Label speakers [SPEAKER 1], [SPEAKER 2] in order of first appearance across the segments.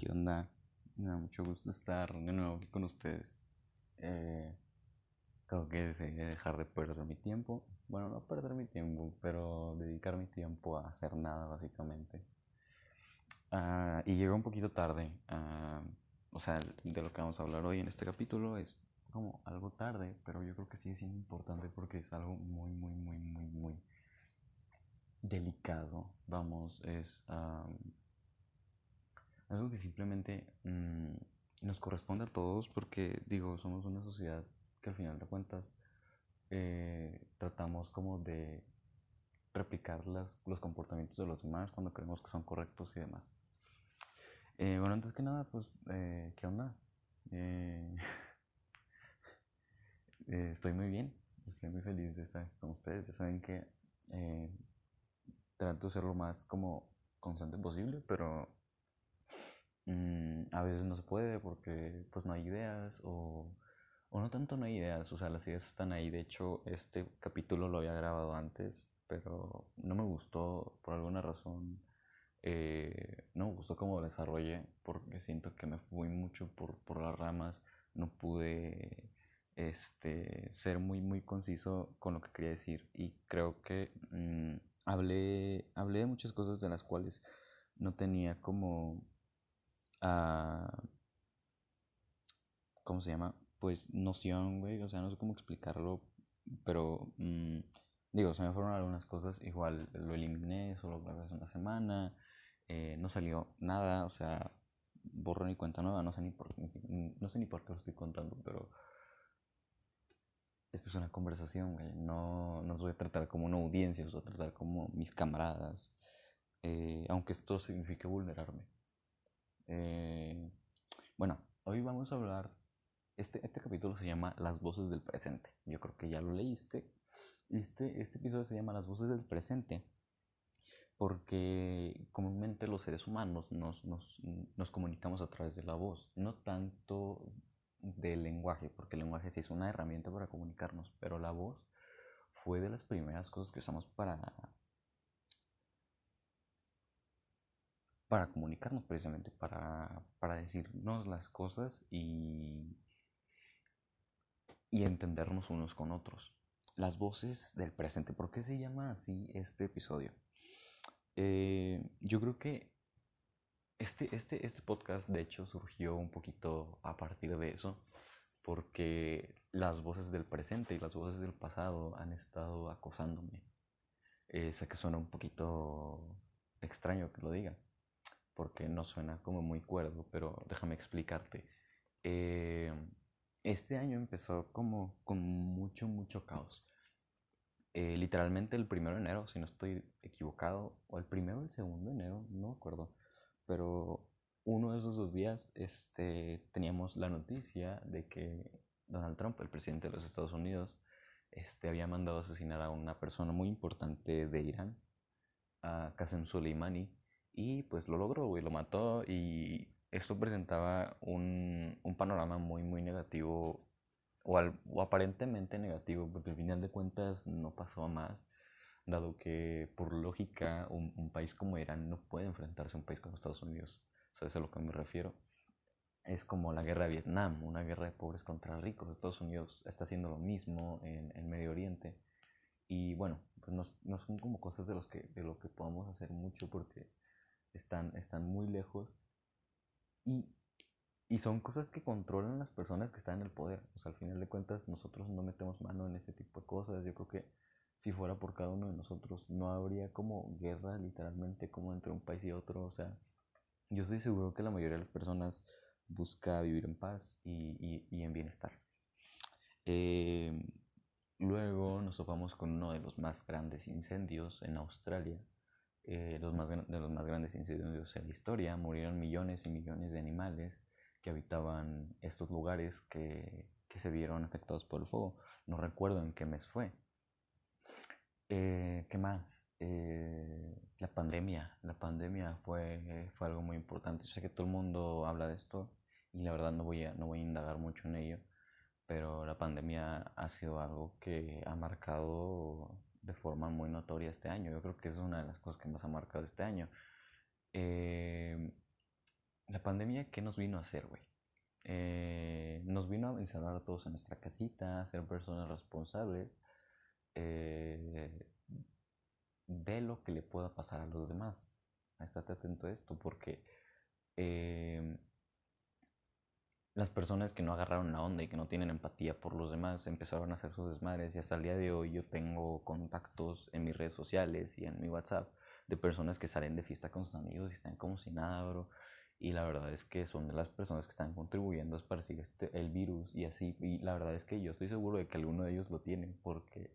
[SPEAKER 1] ¿Qué onda? Me da mucho gusto estar de nuevo aquí con ustedes. Eh, creo que decidí dejar de perder mi tiempo. Bueno, no perder mi tiempo, pero dedicar mi tiempo a hacer nada, básicamente. Ah, y llegó un poquito tarde. Ah, o sea, de lo que vamos a hablar hoy en este capítulo es como algo tarde, pero yo creo que sigue siendo importante porque es algo muy, muy, muy, muy, muy delicado. Vamos, es algo que simplemente mm, nos corresponde a todos porque, digo, somos una sociedad que al final de cuentas eh, tratamos como de replicar las, los comportamientos de los demás cuando creemos que son correctos y demás. Eh, bueno, antes que nada, pues, eh, ¿qué onda? estoy muy bien, estoy muy feliz de estar con ustedes. Ya saben que trato de ser lo más como constante posible, pero Mm, a veces no se puede porque pues no hay ideas o, o, no tanto no hay ideas, o sea, las ideas están ahí. De hecho, este capítulo lo había grabado antes, pero no me gustó por alguna razón. Eh, no me gustó cómo desarrollé porque siento que me fui mucho por, por las ramas, no pude este, ser muy muy conciso con lo que quería decir y creo que mm, hablé, hablé de muchas cosas de las cuales no tenía como ¿cómo se llama? Pues noción, güey, o sea, no sé cómo explicarlo, pero mm, digo, se me fueron algunas cosas, igual lo eliminé, solo grabé hace una semana, eh, no salió nada, o sea, borro ni cuenta nueva, no sé ni por, no sé ni por qué lo estoy contando, pero esta es una conversación, güey, no, no los voy a tratar como una audiencia, los voy a tratar como mis camaradas, eh, aunque esto signifique vulnerarme. Eh, bueno, hoy vamos a hablar, este, este capítulo se llama Las voces del presente. Yo creo que ya lo leíste. Este, este episodio se llama Las voces del presente porque comúnmente los seres humanos nos, nos, nos, comunicamos a través de la voz, no tanto del lenguaje, porque el lenguaje sí es una herramienta para comunicarnos, pero la voz fue de las primeras cosas que usamos para, para comunicarnos precisamente, para, para decirnos las cosas y, y entendernos unos con otros. Las voces del presente. ¿Por qué se llama así este episodio? Eh, yo creo que este, este, este podcast de hecho surgió un poquito a partir de eso, porque las voces del presente y las voces del pasado han estado acosándome. Eh, sé que suena un poquito extraño que lo diga, porque no suena como muy cuerdo, pero déjame explicarte. Eh, este año empezó como con mucho, mucho caos. Eh, literalmente el primero de enero, si no estoy equivocado, o el primero o el segundo de enero, no me acuerdo, pero uno de esos dos días este, teníamos la noticia de que Donald Trump, el presidente de los Estados Unidos, este, había mandado asesinar a una persona muy importante de Irán, a Qasem Soleimani, y pues lo logró, y lo mató y esto presentaba un, un panorama muy, muy negativo o, o, aparentemente negativo, porque al final de cuentas no pasó a más, dado que por lógica un, un, país como Irán no puede enfrentarse a un país como Estados Unidos, ¿sabes a lo que me refiero? Es como la guerra de Vietnam, una guerra de pobres contra ricos, Estados Unidos está haciendo lo mismo en, en Medio Oriente, y bueno, pues no, no, son como cosas de, los que, de lo que podamos hacer mucho porque están, están muy lejos y, y son cosas que controlan las personas que están en el poder. O sea, al final de cuentas nosotros no metemos mano en ese tipo de cosas. Yo creo que si fuera por cada uno de nosotros no habría como guerra literalmente como entre un país y otro. O sea, yo estoy seguro que la mayoría de las personas busca vivir en paz y, y, en bienestar. Eh, luego nos topamos con uno de los más grandes incendios en Australia eh, los más, de los más grandes incendios en la historia. Murieron millones y millones de animales que habitaban estos lugares que, que se vieron afectados por el fuego. No recuerdo en qué mes fue. Eh, ¿Qué más? Eh, la pandemia. La pandemia fue, fue algo muy importante. Yo sé que todo el mundo habla de esto y la verdad no voy a, no voy a indagar mucho en ello, pero la pandemia ha sido algo que ha marcado de forma muy notoria este año. Yo creo que es una de las cosas que más ha marcado este año. Eh, la pandemia, ¿qué nos vino a hacer, güey? Eh, nos vino a encerrar a todos en nuestra casita, a ser personas responsables, eh, ve lo que le pueda pasar a los demás. Estate atento a esto, porque eh, las personas que no agarraron la onda y que no tienen empatía por los demás empezaron a hacer sus desmadres y hasta el día de hoy yo tengo contactos en mis redes sociales y en mi WhatsApp de personas que salen de fiesta con sus amigos y están como si nada, bro. Y la verdad es que son de las personas que están contribuyendo a esparcir este, el virus y así. Y la verdad es que yo estoy seguro de que alguno de ellos lo tiene porque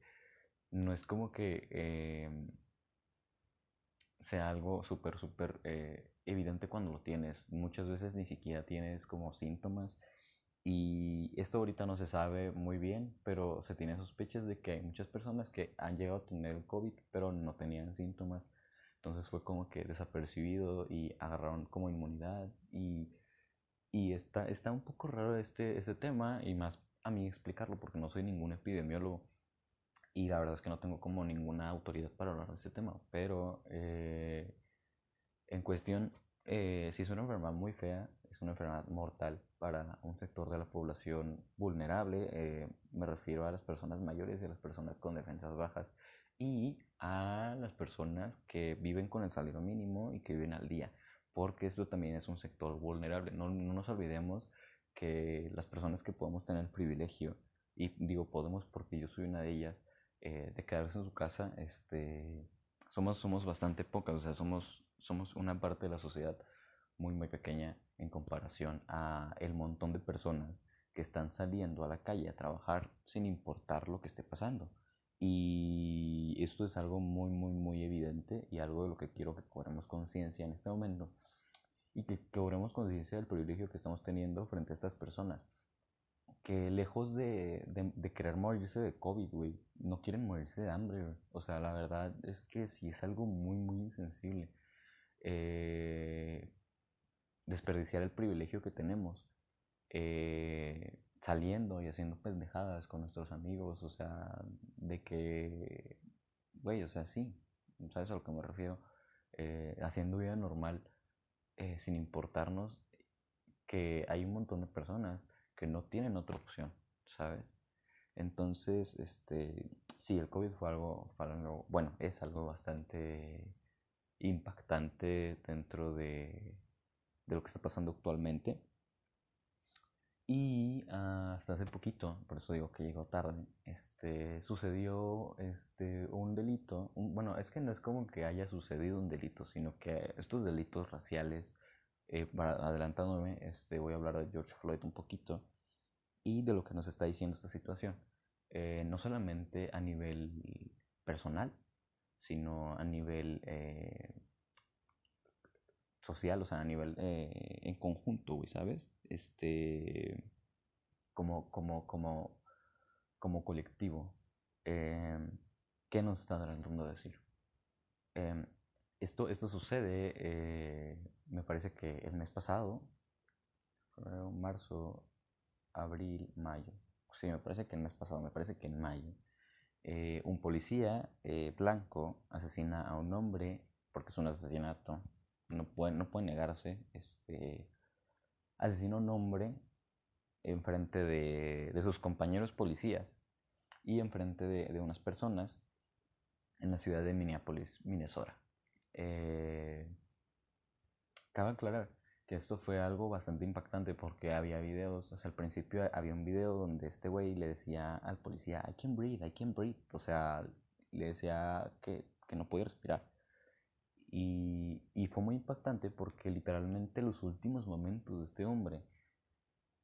[SPEAKER 1] no es como que eh, sea algo súper, súper eh, evidente cuando lo tienes. Muchas veces ni siquiera tienes como síntomas. Y esto ahorita no se sabe muy bien, pero se tiene sospechas de que hay muchas personas que han llegado a tener el COVID, pero no tenían síntomas. Entonces fue como que desapercibido y agarraron como inmunidad. Y, y está, está un poco raro este, este tema y más a mí explicarlo porque no soy ningún epidemiólogo y la verdad es que no tengo como ninguna autoridad para hablar de este tema, pero eh, en cuestión, eh, si es una enfermedad muy fea, es una enfermedad mortal para un sector de la población vulnerable, eh, me refiero a las personas mayores y a las personas con defensas bajas y a las personas que viven con el salario mínimo y que viven al día, porque esto también es un sector vulnerable. No, no nos olvidemos que las personas que podemos tener privilegio, y digo podemos porque yo soy una de ellas, eh, de quedarse en su casa, este, somos, somos bastante pocas, o sea, somos, somos una parte de la sociedad muy, muy pequeña en comparación a el montón de personas que están saliendo a la calle a trabajar sin importar lo que esté pasando. Y esto es algo muy, muy, muy evidente y algo de lo que quiero que cobremos conciencia en este momento. Y que cobremos conciencia del privilegio que estamos teniendo frente a estas personas que lejos de, de, querer morirse de COVID, güey, no quieren morirse de hambre, güey. O sea, la verdad es que sí es algo muy, muy insensible. Eh, desperdiciar el privilegio que tenemos eh, saliendo y haciendo pendejadas con nuestros amigos, o sea, de que, güey, o sea, sí, ¿sabes a lo que me refiero? Eh, haciendo vida normal sin importarnos que hay un montón de personas que no tienen otra opción, ¿sabes? Entonces, este, sí, el COVID fue algo, fue algo, bueno, es algo bastante impactante dentro de, de lo que está pasando actualmente. Y hasta hace poquito, por eso digo que llegó tarde, este, sucedió este, un delito. bueno, es que no es como que haya sucedido un delito, sino que estos delitos raciales eh, adelantándome, este, voy a hablar de George Floyd un poquito y de lo que nos está diciendo esta situación. Eh, no solamente a nivel personal, sino a nivel eh, social, o sea, a nivel en conjunto, ¿sabes? Este, como, como, como, como colectivo. ¿Qué nos está tratando de decir? esto, esto sucede, me parece que el mes pasado, febrero, marzo, abril, mayo. Sí, me parece que el mes pasado, me parece que en mayo. Eh, un policía eh, blanco asesina a un hombre porque es un asesinato. No puede, no puede negarse. Este, asesina a un hombre enfrente de, de sus compañeros policías y enfrente de, de unas personas en la ciudad de Minneapolis, Minnesota. Eh, cabe aclarar que esto fue algo bastante impactante porque había videos, o sea, al principio había un video donde este güey le decía al policía, I can breathe, I can breathe, o sea, le decía que, que no podía respirar. Y, y, fue muy impactante porque literalmente los últimos momentos de este hombre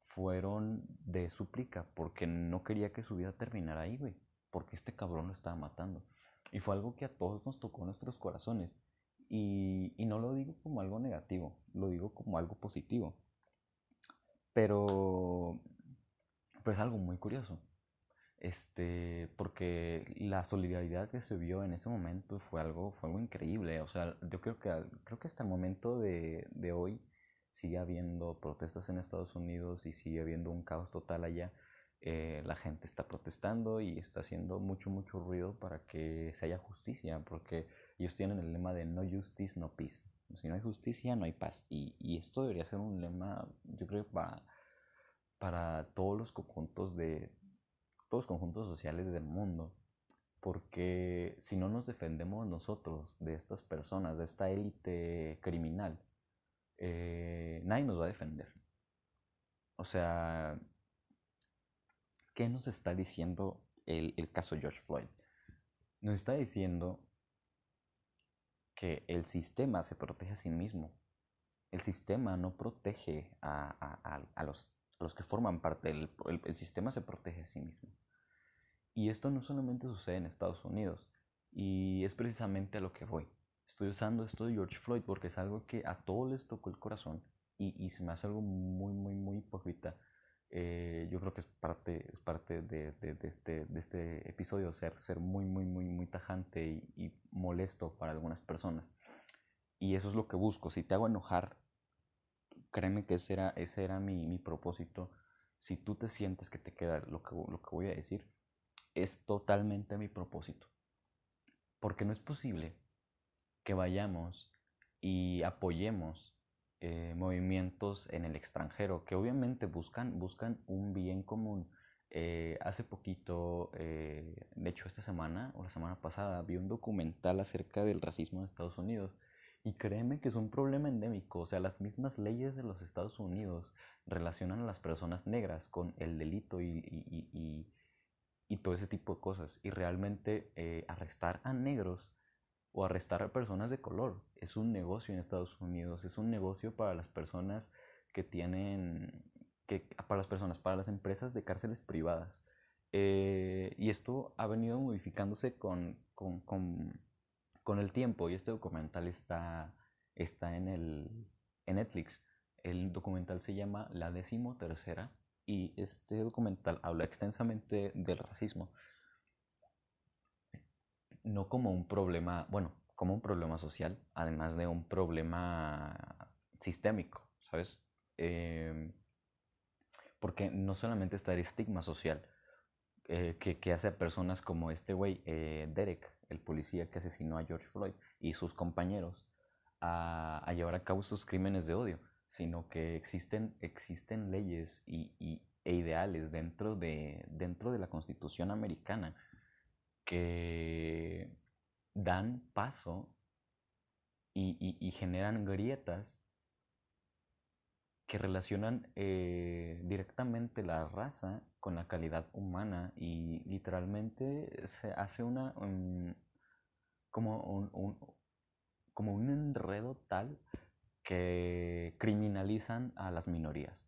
[SPEAKER 1] fueron de súplica porque no quería que su vida terminara ahí, güey, porque este cabrón lo estaba matando. Y fue algo que a todos nos tocó nuestros corazones. Y, no lo digo como algo negativo, lo digo como algo positivo. Pero, pero es algo muy curioso. Este, porque la solidaridad que se vio en ese momento fue algo, fue algo increíble. O sea, yo creo que, creo que hasta el momento de, de hoy sigue habiendo protestas en Estados Unidos y sigue habiendo un caos total allá. Eh, la gente está protestando y está haciendo mucho, mucho ruido para que se haya justicia, porque ellos tienen el lema de no justice, no peace. Si no hay justicia, no hay paz. Y, esto debería ser un lema, yo creo, para, para todos los conjuntos de todos los conjuntos sociales del mundo. Porque si no nos defendemos nosotros de estas personas, de esta élite criminal, eh, nadie nos va a defender. O sea, ¿qué nos está diciendo el, el caso George Floyd? Nos está diciendo que el sistema se protege a sí mismo. El sistema no protege a, los, los, que forman parte del el, sistema se protege a sí mismo. Y esto no solamente sucede en Estados Unidos, y es precisamente a lo que voy. Estoy usando esto de George Floyd porque es algo que a todos les tocó el corazón y, y se me hace algo muy, muy, muy hipócrita eh, yo creo que es parte, es parte de, de, este, de este episodio ser, ser muy, muy, muy, muy tajante y, molesto para algunas personas. Y eso es lo que busco. Si te hago enojar, créeme que ese era, ese era mi, mi propósito. Si tú te sientes que te queda lo que, lo que voy a decir, es totalmente mi propósito. Porque no es posible que vayamos y apoyemos eh, movimientos en el extranjero que obviamente buscan, buscan un bien común. Eh, hace poquito, eh, de hecho esta semana o la semana pasada, vi un documental acerca del racismo en Estados Unidos y créeme que es un problema endémico, o sea, las mismas leyes de los Estados Unidos relacionan a las personas negras con el delito y, y, y, y todo ese tipo de cosas y realmente arrestar a negros o arrestar a personas de color. Es un negocio en Estados Unidos, es un negocio para las personas que tienen, que, para las personas, para las empresas de cárceles privadas. Eh, y esto ha venido modificándose con, con, con, con, el tiempo y este documental está, está en, el, en Netflix. El documental se llama La décimo tercera y este documental habla extensamente del racismo no como un problema, bueno, como un problema social, además de un problema sistémico, ¿sabes? Em, porque no solamente está el estigma social eh, que, hace a personas como este güey, eh, Derek, el policía que asesinó a George Floyd y sus compañeros, a, llevar a cabo sus crímenes de odio, sino que existen, existen leyes y, e ideales dentro de, dentro de la Constitución americana que dan paso y, generan grietas que relacionan eh, directamente la raza con la calidad humana y literalmente se hace una como un, como un enredo tal que criminalizan a las minorías,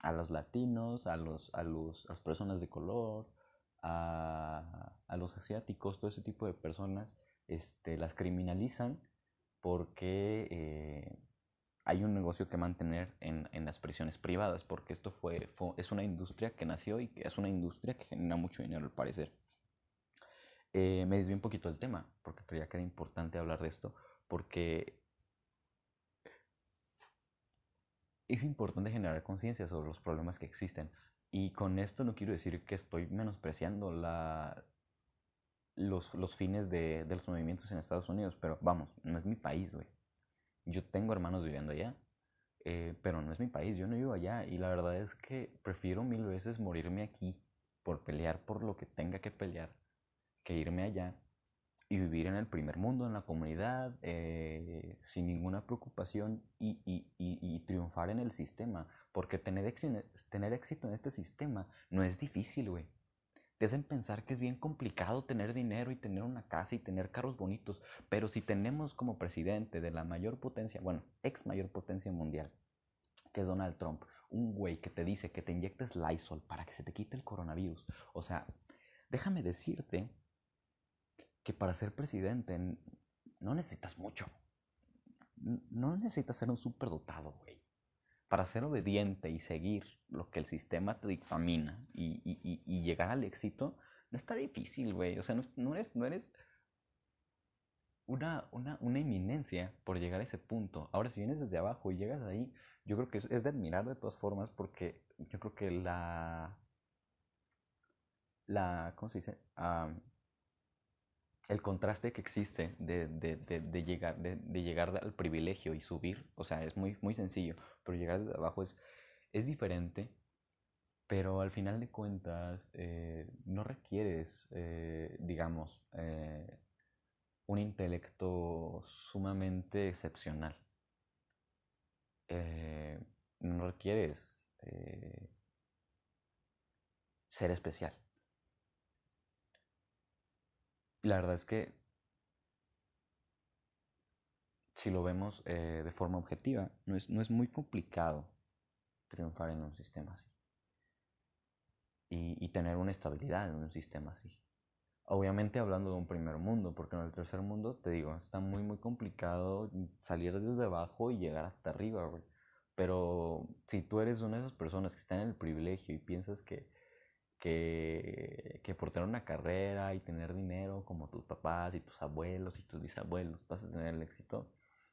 [SPEAKER 1] a los latinos, a los, a los a las personas de color, a, a, los asiáticos, todo ese tipo de personas, este, las criminalizan porque eh, hay un negocio que mantener en, en, las prisiones privadas, porque esto fue, es una industria que nació y que es una industria que genera mucho dinero al parecer. Eh, me desvié un poquito del tema, porque creía que era importante hablar de esto, porque es importante generar conciencia sobre los problemas que existen. Y con esto no quiero decir que estoy menospreciando la, los, los fines de, de, los movimientos en Estados Unidos, pero vamos, no es mi país, güey. Yo tengo hermanos viviendo allá, eh, pero no es mi país, yo no vivo allá y la verdad es que prefiero mil veces morirme aquí por pelear por lo que tenga que pelear que irme allá y vivir en el primer mundo, en la comunidad, eh, sin ninguna preocupación y, y, y, triunfar en el sistema. Porque tener éxito, tener éxito en este sistema no es difícil, güey. Te hacen pensar que es bien complicado tener dinero y tener una casa y tener carros bonitos. Pero si tenemos como presidente de la mayor potencia, bueno, ex mayor potencia mundial, que es Donald Trump, un güey que te dice que te inyectes Lysol para que se te quite el coronavirus. O sea, déjame decirte que para ser presidente no necesitas mucho. No necesitas ser un superdotado, güey. Para ser obediente y seguir lo que el sistema te dictamina y, llegar al éxito, no está difícil, güey. O sea, no, eres, no eres una, una, una, eminencia por llegar a ese punto. Ahora, si vienes desde abajo y llegas ahí, yo creo que es, es de admirar de todas formas porque yo creo que la... la ¿Cómo se dice? El contraste que existe de, de, llegar, de, llegar al privilegio y subir, o sea, es muy, muy sencillo, pero llegar desde abajo es, es diferente, pero al final de cuentas eh, no requieres, eh, digamos, eh, un intelecto sumamente excepcional. no requieres ser especial. La verdad es que si lo vemos eh, de forma objetiva, no es, no es muy complicado triunfar en un sistema así. Y, tener una estabilidad en un sistema así. Obviamente hablando de un primer mundo, porque en el tercer mundo, te digo, está muy, muy complicado salir desde abajo y llegar hasta arriba, Pero si tú eres una de esas personas que están en el privilegio y piensas que que, que, por tener una carrera y tener dinero como tus papás y tus abuelos y tus bisabuelos vas a tener el éxito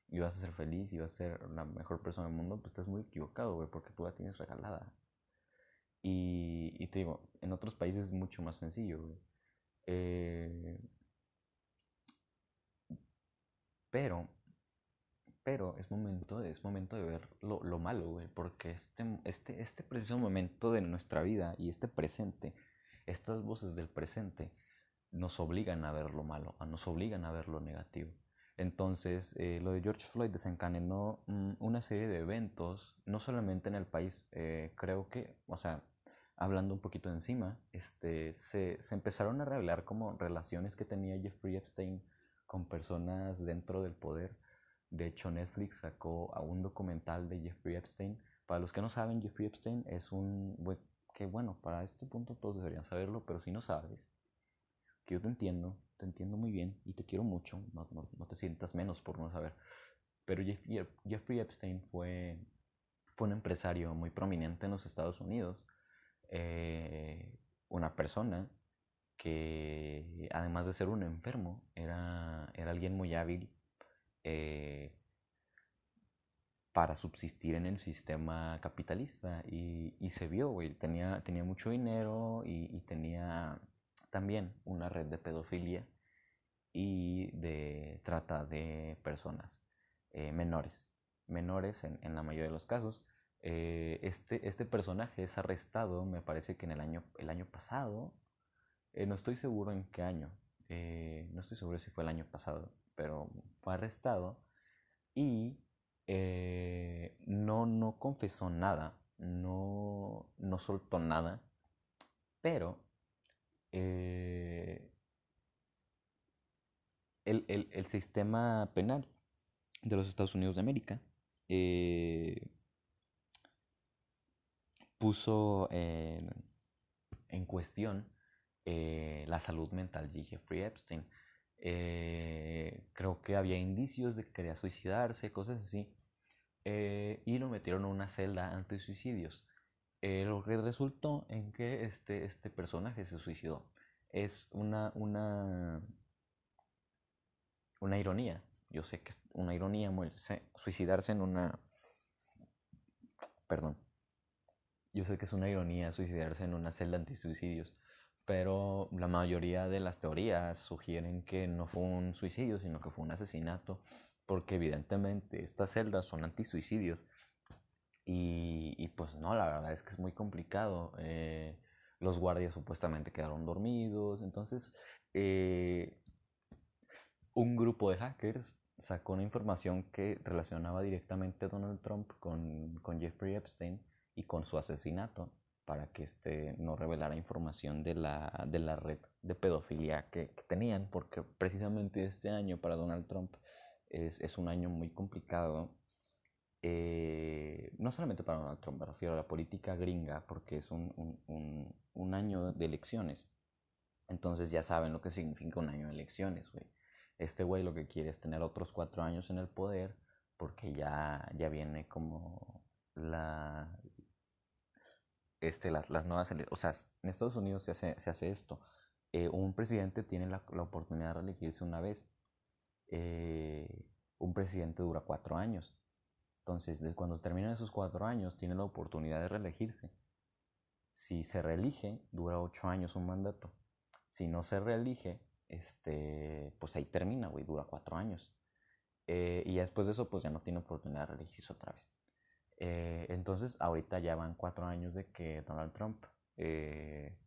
[SPEAKER 1] y vas a ser feliz y vas a ser la mejor persona del mundo, pues estás muy equivocado, güey, porque tú la tienes regalada. Y, y, te digo, en otros países es mucho más sencillo, güey. Eh, pero pero es momento, es momento de ver lo, lo malo, güey, porque este, este, este preciso momento de nuestra vida y este presente, estas voces del presente, nos obligan a ver lo malo, nos obligan a ver lo negativo. Entonces, eh, lo de George Floyd desencadenó mm, una serie de eventos, no solamente en el país, eh, creo que, o sea, hablando un poquito encima, este, se, se empezaron a revelar como relaciones que tenía Jeffrey Epstein con personas dentro del poder de hecho, Netflix sacó a un documental de Jeffrey Epstein. Para los que no saben, Jeffrey Epstein es un... Que bueno, para este punto todos deberían saberlo, pero si no sabes, que yo te entiendo, te entiendo muy bien y te quiero mucho, no, no, te sientas menos por no saber. Pero Jeffrey, Epstein fue, fue un empresario muy prominente en los Estados Unidos. Eh, una persona que además de ser un enfermo, era, era alguien muy hábil eh, para subsistir en el sistema capitalista. Y, se vio, tenía mucho dinero y, tenía también una red de pedofilia y de trata de personas eh, menores, menores en, la mayoría de los casos. Eh, este, este personaje es arrestado, me parece que en el año, el año pasado, no estoy seguro en qué año, no estoy seguro si fue el año pasado, pero fue arrestado y eh, no, no confesó nada, no, no soltó nada, pero eh, el, el, el, sistema penal de los Estados Unidos de América eh, puso en, cuestión la salud mental de Jeffrey Epstein eh, creo que había indicios de que quería suicidarse, cosas así. Eh, y lo metieron a una celda anti-suicidios. Eh, lo que resultó en que este, este personaje se suicidó. Es una, una, una ironía. Yo sé que es una ironía suicidarse en una... Perdón. Yo sé que es una ironía suicidarse en una celda anti-suicidios pero la mayoría de las teorías sugieren que no fue un suicidio, sino que fue un asesinato, porque evidentemente estas celdas son antisuicidios. Y, y pues no, la verdad es que es muy complicado. Eh, los guardias supuestamente quedaron dormidos, entonces eh, un grupo de hackers sacó una información que relacionaba directamente a Donald Trump con, con Jeffrey Epstein y con su asesinato para que este, no revelara información de la, de la red de pedofilia que, tenían, porque precisamente este año para Donald Trump es, es un año muy complicado, eh, no solamente para Donald Trump, me refiero a la política gringa, porque es un, un, un, año de elecciones. Entonces ya saben lo que significa un año de elecciones, güey. Este güey lo que quiere es tener otros cuatro años en el poder, porque ya, ya viene como la, este, las, las nuevas o sea, en Estados Unidos se hace, se hace esto. Eh, un presidente tiene la, la, oportunidad de reelegirse una vez. Eh, un presidente dura cuatro años. Entonces, cuando terminan esos cuatro años, tiene la oportunidad de reelegirse. Si se reelige, dura ocho años un mandato. Si no se reelige, este, pues ahí termina, güey, dura cuatro años. Eh, y después de eso, pues ya no tiene oportunidad de reelegirse otra vez. Eh, entonces, ahorita ya van cuatro años de que Donald Trump eh,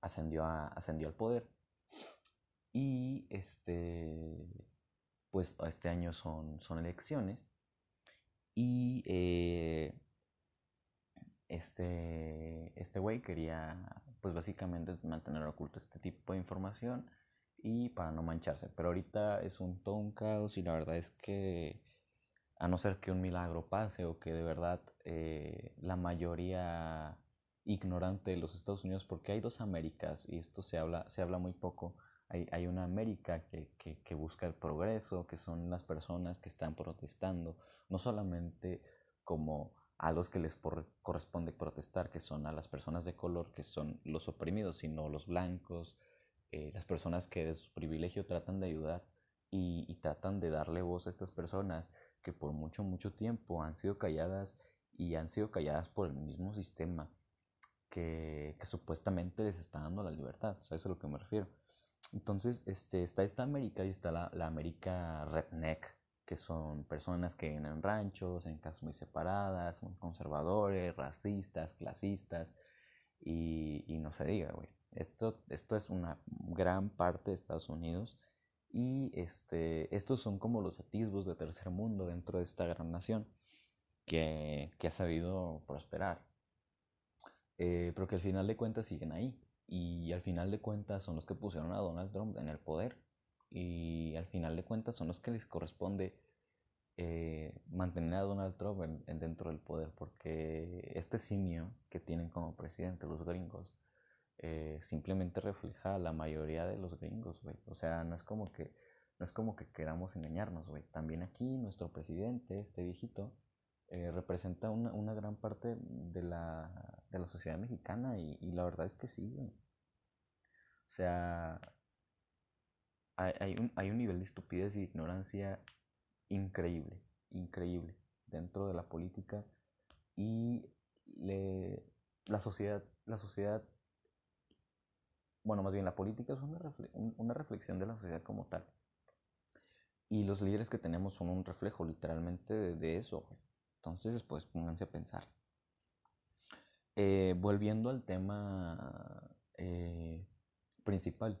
[SPEAKER 1] ascendió, ascendió al poder. Y este, pues este año son, son elecciones. Y este, este güey quería, pues básicamente mantener oculto este tipo de información y para no mancharse. Pero ahorita es un todo un caos y la verdad es que a no ser que un milagro pase o que de verdad eh, la mayoría ignorante de los Estados Unidos, porque hay dos Américas y esto se habla, se habla muy poco. Hay, hay una América que, que, que busca el progreso, que son las personas que están protestando, no solamente como a los que les corresponde protestar, que son a las personas de color, que son los oprimidos, sino los blancos, eh, las personas que de su privilegio tratan de ayudar y, tratan de darle voz a estas personas que por mucho, mucho tiempo han sido calladas y han sido calladas por el mismo sistema que, supuestamente les está dando la libertad. ¿Sabes a eso es a lo que me refiero? Entonces, este, está esta América y está la, la América redneck, que son personas que viven en ranchos, en casas muy separadas, muy conservadores, racistas, clasistas, y, y no se diga, güey. Esto, esto es una gran parte de Estados Unidos y este, estos son como los atisbos de tercer mundo dentro de esta gran nación que, que ha sabido prosperar. Eh, pero que al final de cuentas siguen ahí. Y al final de cuentas son los que pusieron a Donald Trump en el poder. Y al final de cuentas son los que les corresponde eh, mantener a Donald Trump en, dentro del poder. Porque este simio que tienen como presidente los gringos eh, simplemente refleja la mayoría de los gringos, güey. O sea, no es como que no es como que queramos engañarnos, güey. También aquí nuestro presidente, este viejito, eh, representa una, una, gran parte de la, de la sociedad mexicana y, y, la verdad es que sí, güey. O sea, hay, hay, un, hay un nivel de estupidez y ignorancia increíble, increíble dentro de la política y le, la sociedad, la sociedad bueno, más bien la política es una, reflexión de la sociedad como tal. Y los líderes que tenemos son un reflejo literalmente de, eso. Entonces, pues pónganse a pensar. Eh, volviendo al tema eh, principal.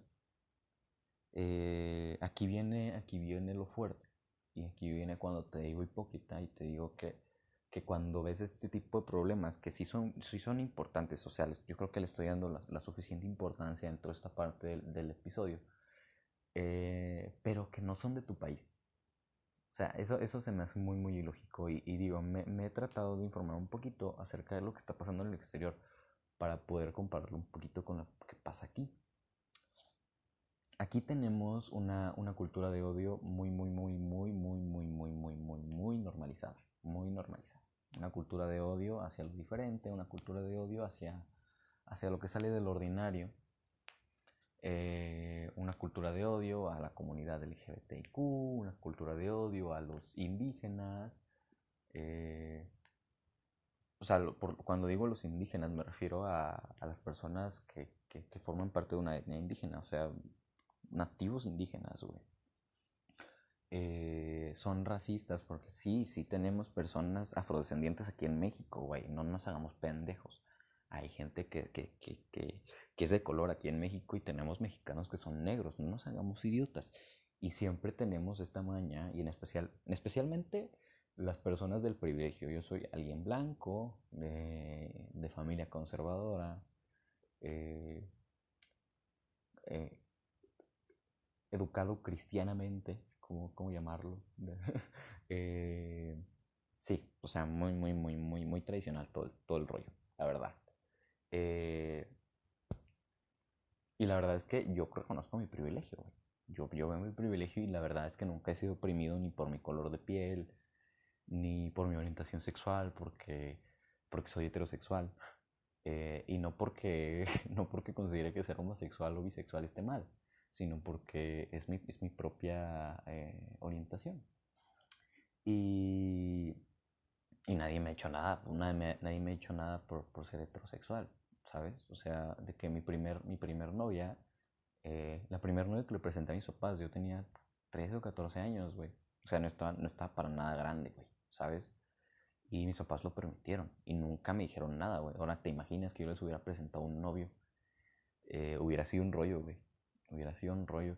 [SPEAKER 1] Eh, aquí, viene, aquí viene lo fuerte. Y aquí viene cuando te digo hipócrita y te digo que que cuando ves este tipo de problemas, que sí son, sí son importantes sociales, yo creo que le estoy dando la, suficiente importancia dentro de esta parte del, episodio, eh, pero que no son de tu país. O sea, eso, eso se me hace muy, muy ilógico y, digo, me, he tratado de informar un poquito acerca de lo que está pasando en el exterior para poder compararlo un poquito con lo que pasa aquí. Aquí tenemos una, una cultura de odio muy, muy, muy, muy, muy, muy, muy, muy, muy, muy normalizada, muy normalizada una cultura de odio hacia lo diferente, una cultura de odio hacia, hacia lo que sale del ordinario, eh, una cultura de odio a la comunidad LGBTIQ, una cultura de odio a los indígenas. Eh, o sea, cuando digo los indígenas me refiero a, a las personas que, que, que, forman parte de una etnia indígena, o sea, nativos indígenas, güey. Eh, son racistas, porque sí, sí tenemos personas afrodescendientes aquí en México, güey, no nos hagamos pendejos. Hay gente que, que, que, que, es de color aquí en México y tenemos mexicanos que son negros, no nos hagamos idiotas. Y siempre tenemos esta maña, y en especial, especialmente las personas del privilegio. Yo soy alguien blanco, de, de familia conservadora, eh, eh, educado cristianamente, ¿cómo, llamarlo? eh, sí, o sea, muy, muy, muy, muy, muy tradicional todo, todo el rollo, la verdad. Eh, y la verdad es que yo reconozco mi privilegio, Yo, yo veo mi privilegio y la verdad es que nunca he sido oprimido ni por mi color de piel, ni por mi orientación sexual, porque, porque soy heterosexual. Eh, y no porque, no porque considere que ser homosexual o bisexual esté mal, sino porque es mi, es mi propia eh, orientación. Y, y, nadie me ha hecho nada, nadie me, nadie me ha hecho nada por, por, ser heterosexual, ¿sabes? O sea, de que mi primer, mi primer novia Eh, la primera novia que le presenté a mis papás, yo tenía 13 o 14 años, güey. O sea, no estaba, no estaba para nada grande, güey, ¿sabes? Y mis papás lo permitieron y nunca me dijeron nada, güey. Ahora, ¿te imaginas que yo les hubiera presentado un novio? Eh, hubiera sido un rollo, güey. Hubiera sido un rollo.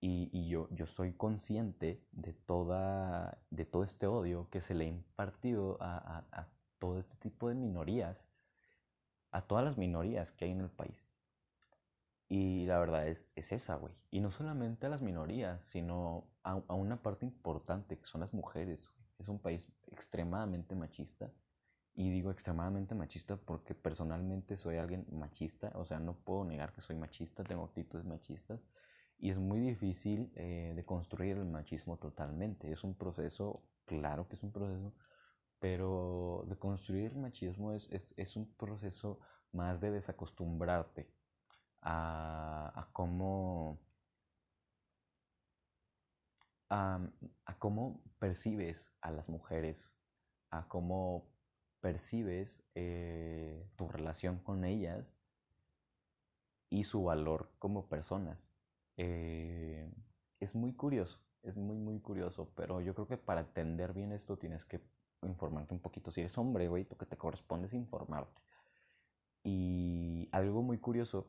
[SPEAKER 1] Y, y, yo, yo soy consciente de, toda, de todo este odio que se le ha impartido a, a, a todo este tipo de minorías, a todas las minorías que hay en el país. Y la verdad es, es esa, güey. Y no solamente a las minorías, sino a, a una parte importante, que son las mujeres. Es un país extremadamente machista. Y digo extremadamente machista porque personalmente soy alguien machista. O sea, no puedo negar que soy machista, tengo actitudes machistas y es muy difícil eh, de construir el machismo totalmente. Es un proceso, claro que es un proceso, pero de construir el machismo es, es, es un proceso más de desacostumbrarte a, a cómo... A, a cómo percibes a las mujeres, a cómo percibes eh, tu relación con ellas y su valor como personas. Eh, es muy curioso, es muy, muy curioso, pero yo creo que para entender bien esto tienes que informarte un poquito. Si eres hombre, güey, lo que te corresponde es informarte. Y algo muy curioso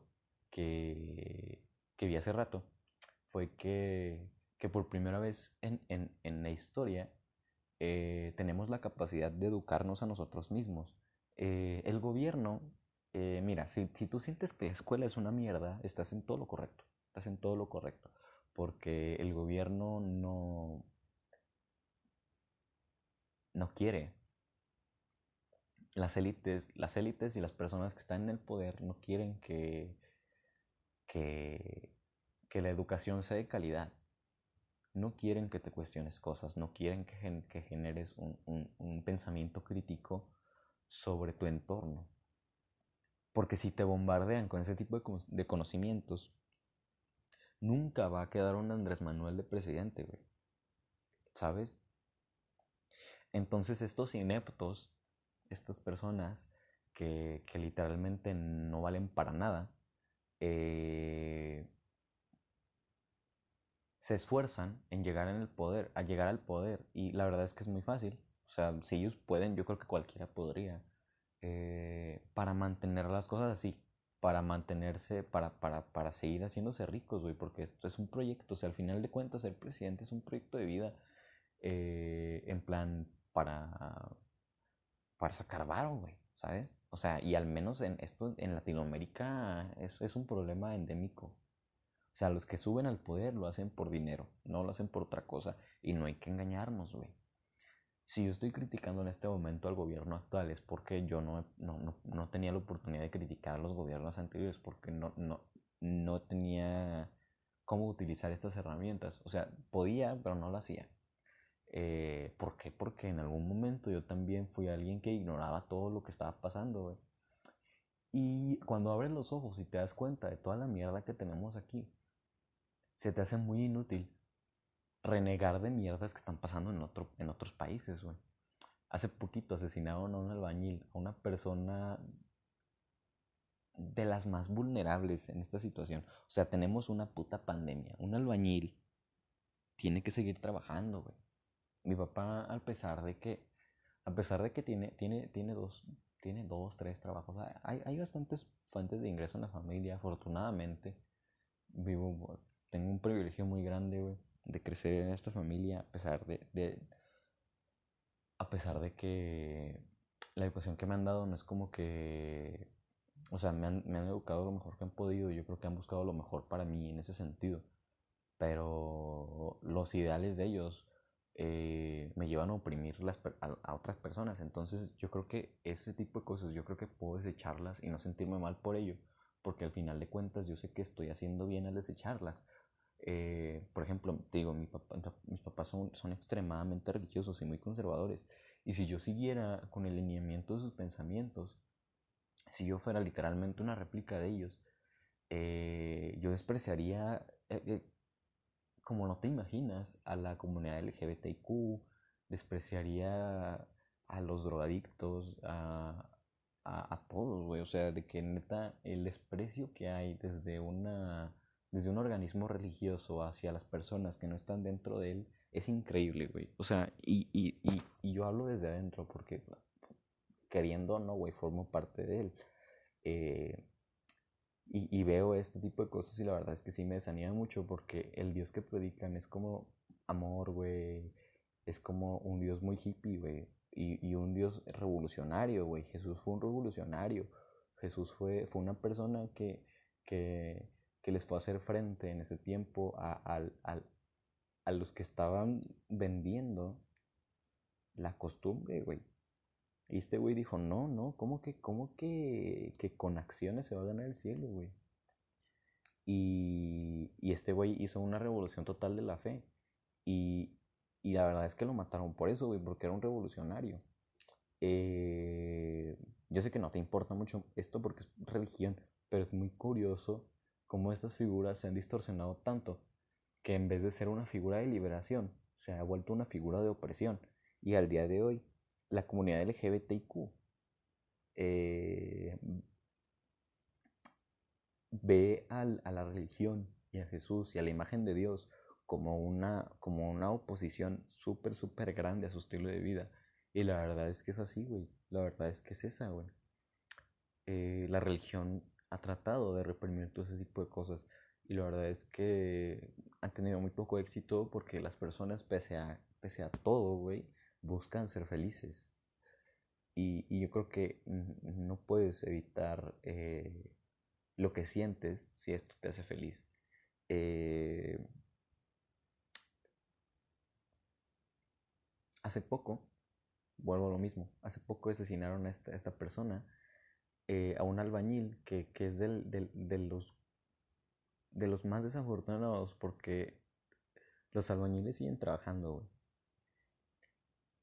[SPEAKER 1] que, que vi hace rato fue que, que por primera vez en, en, en la historia eh, tenemos la capacidad de educarnos a nosotros mismos. Eh, el gobierno, eh, mira, si, si tú sientes que la escuela es una mierda, estás en todo lo correcto estás en todo lo correcto, porque el gobierno no, no quiere. Las élites, las élites y las personas que están en el poder no quieren que, que, que la educación sea de calidad. No quieren que te cuestiones cosas, no quieren que, que generes un, un, un pensamiento crítico sobre tu entorno. Porque si te bombardean con ese tipo de, de conocimientos, nunca va a quedar un Andrés Manuel de presidente, güey. ¿Sabes? Entonces estos ineptos, estas personas que, que literalmente no valen para nada, eh, se esfuerzan en llegar en el poder, a llegar al poder. Y la verdad es que es muy fácil. O sea, si ellos pueden, yo creo que cualquiera podría. Eh, para mantener las cosas así para mantenerse, para, para, para seguir haciéndose ricos, güey, porque esto es un proyecto, o sea, al final de cuentas ser presidente es un proyecto de vida, eh, en plan, para, para sacar varo, güey, ¿sabes? O sea, y al menos en esto, en Latinoamérica, es, es un problema endémico. O sea, los que suben al poder lo hacen por dinero, no lo hacen por otra cosa, y no hay que engañarnos, güey si yo estoy criticando en este momento al gobierno actual es porque yo no, no, no, no tenía la oportunidad de criticar a los gobiernos anteriores, porque no, no, no tenía cómo utilizar estas herramientas. O sea, podía, pero no lo hacía. Eh, ¿Por qué? Porque en algún momento yo también fui alguien que ignoraba todo lo que estaba pasando, Y cuando abres los ojos y te das cuenta de toda la mierda que tenemos aquí, se te hace muy inútil renegar de mierdas que están pasando en, otro, en otros países, güey. Hace poquito asesinaron a un albañil, a una persona de las más vulnerables en esta situación. O sea, tenemos una puta pandemia. Un albañil tiene que seguir trabajando, güey. Mi papá, a pesar de que, a pesar de que tiene, tiene, tiene dos, tiene dos, tres trabajos, hay, hay bastantes fuentes de ingreso en la familia, afortunadamente. Vivo, tengo un privilegio muy grande, güey de crecer en esta familia a pesar de, de, a pesar de que la educación que me han dado no es como que o sea me han, me han educado lo mejor que han podido yo creo que han buscado lo mejor para mí en ese sentido pero los ideales de ellos eh, me llevan a oprimir a, otras personas entonces yo creo que ese tipo de cosas yo creo que puedo desecharlas y no sentirme mal por ello porque al final de cuentas yo sé que estoy haciendo bien al desecharlas eh, por ejemplo, te digo, mi papá, mis papás son, son extremadamente religiosos y muy conservadores. Y si yo siguiera con el lineamiento de sus pensamientos, si yo fuera literalmente una réplica de ellos, eh, yo despreciaría, eh, como no te imaginas, a la comunidad LGBTIQ, despreciaría a los drogadictos, a, a, a todos, güey. O sea, de que neta el desprecio que hay desde una desde un organismo religioso hacia las personas que no están dentro de él, es increíble, güey. O sea, y, y, y, y yo hablo desde adentro porque queriendo no, güey, formo parte de él. Eh, y, y, veo este tipo de cosas y la verdad es que sí me desanima mucho porque el Dios que predican es como amor, güey. Es como un Dios muy hippie, güey. Y, y, un Dios revolucionario, güey. Jesús fue un revolucionario. Jesús fue, fue una persona que, que, que les fue a hacer frente en ese tiempo a, a, los que estaban vendiendo la costumbre, güey. Y este güey dijo, no, no, ¿cómo que, cómo que, que con acciones se va a ganar el cielo, güey? Y, y este güey hizo una revolución total de la fe. Y, y la verdad es que lo mataron por eso, güey, porque era un revolucionario. Eh, yo sé que no te importa mucho esto porque es religión, pero es muy curioso cómo estas figuras se han distorsionado tanto que en vez de ser una figura de liberación, se ha vuelto una figura de opresión. Y al día de hoy, la comunidad LGBTIQ eh, ve al, a la religión y a Jesús y a la imagen de Dios como una, como una oposición súper, súper grande a su estilo de vida. Y la verdad es que es así, güey. La verdad es que es esa, güey. Eh, la religión ha tratado de reprimir todo ese tipo de cosas. Y la verdad es que han tenido muy poco éxito porque las personas, pese a, pese a todo, güey, buscan ser felices. Y, y yo creo que no puedes evitar eh, lo que sientes si esto te hace feliz. Eh, hace poco, vuelvo a lo mismo, hace poco asesinaron a esta, a esta persona, eh, a un albañil que, que es del, del, de, los, de los más desafortunados porque los albañiles siguen trabajando.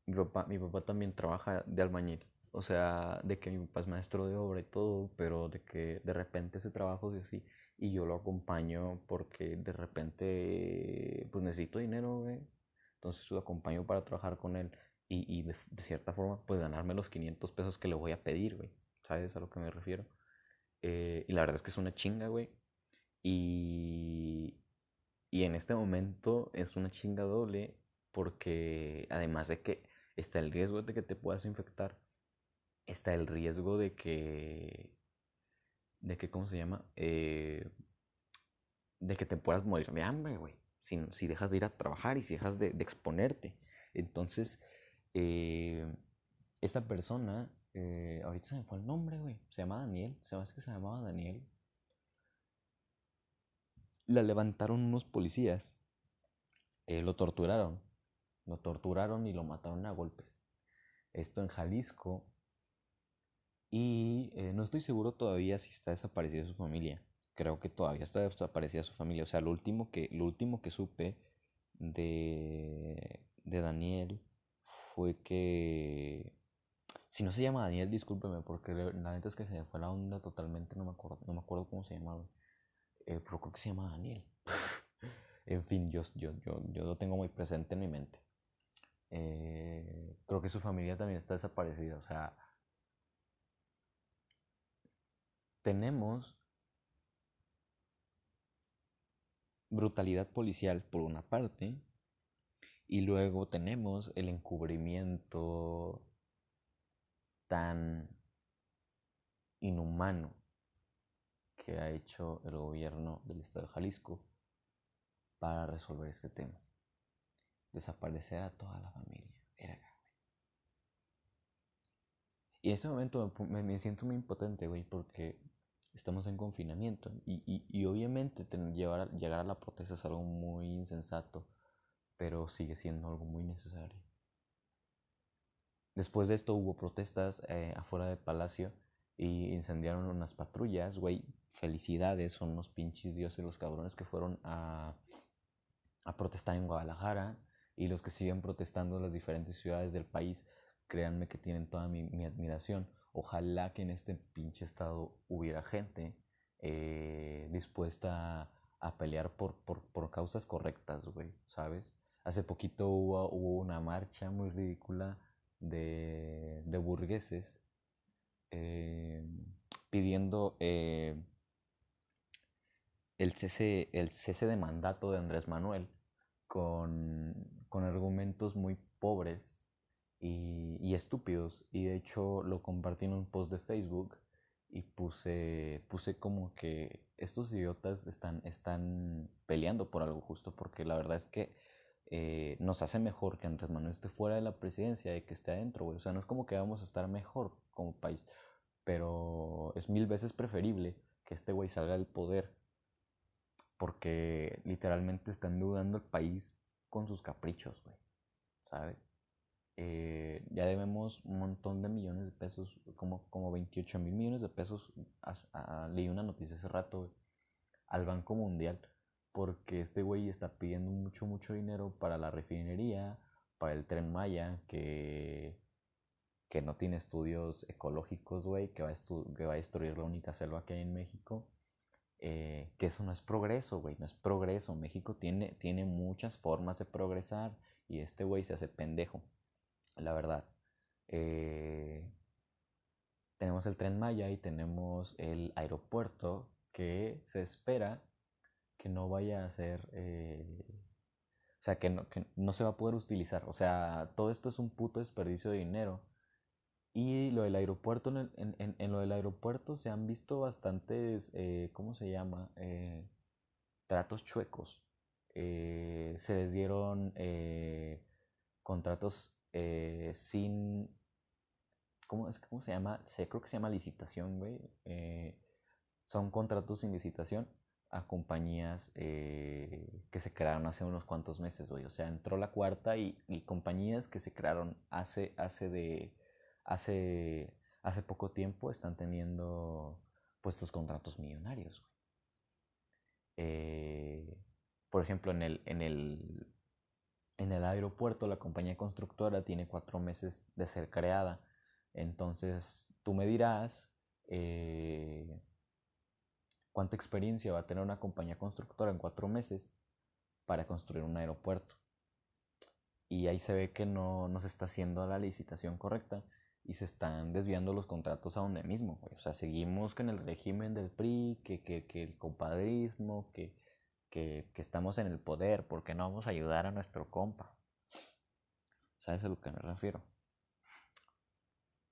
[SPEAKER 1] Mi papá, mi papá también trabaja de albañil. O sea, de que mi papá es maestro de obra y todo, pero de que de repente ese trabajo es así. Y yo lo acompaño porque de repente, pues necesito dinero. Entonces lo acompaño para trabajar con él. Y, y de, de, cierta forma, pues ganarme los 500 pesos que le voy a pedir, güey. ¿Sabes a lo que me refiero? Eh, y la verdad es que es una chinga, güey. Y, y en este momento es una chinga doble porque además de que está el riesgo de que te puedas infectar, está el riesgo de que, de que, ¿cómo se llama? Eh, de que te puedas morir de hambre, güey. Si, si, dejas de ir a trabajar y si dejas de, exponerte. Entonces, eh, esta persona, eh, ahorita se me fue el nombre, güey. Se llama Daniel. Se me hace que se llamaba Daniel. La levantaron unos policías. lo torturaron lo torturaron y lo mataron a golpes. Esto en Jalisco. Y eh, no estoy seguro todavía si está desaparecida su familia. Creo que todavía está desaparecida su familia. O sea, lo último que, lo último que supe de, de Daniel fue que... Si no se llama Daniel, discúlpeme, porque la neta es que se me fue la onda totalmente, no me acuerdo, no me acuerdo cómo se llamaba. Eh, pero creo que se llama Daniel. en fin, yo, yo, yo, yo lo tengo muy presente en mi mente eh, creo que su familia también está desaparecida. O sea, tenemos brutalidad policial por una parte y luego tenemos el encubrimiento tan inhumano que ha hecho el gobierno del estado de Jalisco para resolver este tema desaparecer a toda la familia. Verga, Y en ese momento me, me, siento muy impotente, güey, porque estamos en confinamiento. Y, y, y obviamente tener, llevar, llegar a la protesta es algo muy insensato, pero sigue siendo algo muy necesario. Después de esto hubo protestas eh, afuera del palacio y incendiaron unas patrullas, güey. Felicidades, son unos pinches dioses los cabrones que fueron a, a protestar en Guadalajara y los que siguen protestando en las diferentes ciudades del país, créanme que tienen toda mi, mi admiración. Ojalá que en este pinche estado hubiera gente eh, dispuesta a, pelear por, por, por, causas correctas, güey, ¿sabes? Hace poquito hubo, hubo una marcha muy ridícula de, de burgueses eh, pidiendo eh, el cese, el cese de mandato de Andrés Manuel con, con argumentos muy pobres y, y, estúpidos. Y de hecho lo compartí en un post de Facebook y puse, puse como que estos idiotas están, están peleando por algo justo, porque la verdad es que eh, nos hace mejor que Andrés Manuel esté fuera de la presidencia y que esté adentro, güey. O sea, no es como que vamos a estar mejor como país, pero es mil veces preferible que este güey salga del poder, porque literalmente están dudando el país con sus caprichos, güey. ¿Sabes? Eh, ya debemos un montón de millones de pesos, como, como 28 mil millones de pesos. leí una noticia hace rato, al Banco Mundial, porque este güey está pidiendo mucho, mucho dinero para la refinería, para el tren Maya, que, que no tiene estudios ecológicos, güey, que, va que va a destruir la única selva que hay en México. Eh, que eso no es progreso, güey, no es progreso. México tiene, tiene muchas formas de progresar y este güey se hace pendejo la verdad. Eh, tenemos el tren Maya y tenemos el aeropuerto que se espera que no vaya a ser, eh, o sea, que no, que no se va a poder utilizar. O sea, todo esto es un puto desperdicio de dinero. Y lo del aeropuerto, en, en, en, lo del aeropuerto se han visto bastantes, eh, ¿cómo se llama? tratos chuecos. se les dieron contratos eh, sin... ¿cómo, es, ¿Cómo se llama? Creo que se llama licitación, güey. Eh, son contratos sin licitación a compañías eh, que se crearon hace unos cuantos meses, güey. O sea, entró la cuarta y, y, compañías que se crearon hace, hace de... Hace, hace poco tiempo están teniendo puestos contratos millonarios, güey. por ejemplo, en el, en el en el aeropuerto la compañía constructora tiene cuatro meses de ser creada. Entonces tú me dirás eh, cuánta experiencia va a tener una compañía constructora en cuatro meses para construir un aeropuerto. Y ahí se ve que no, no se está haciendo la licitación correcta y se están desviando los contratos a donde mismo. O sea, seguimos con el régimen del PRI, que, que, que el compadrismo, que que, estamos en el poder, porque no vamos a ayudar a nuestro compa. ¿Sabes a lo que me refiero?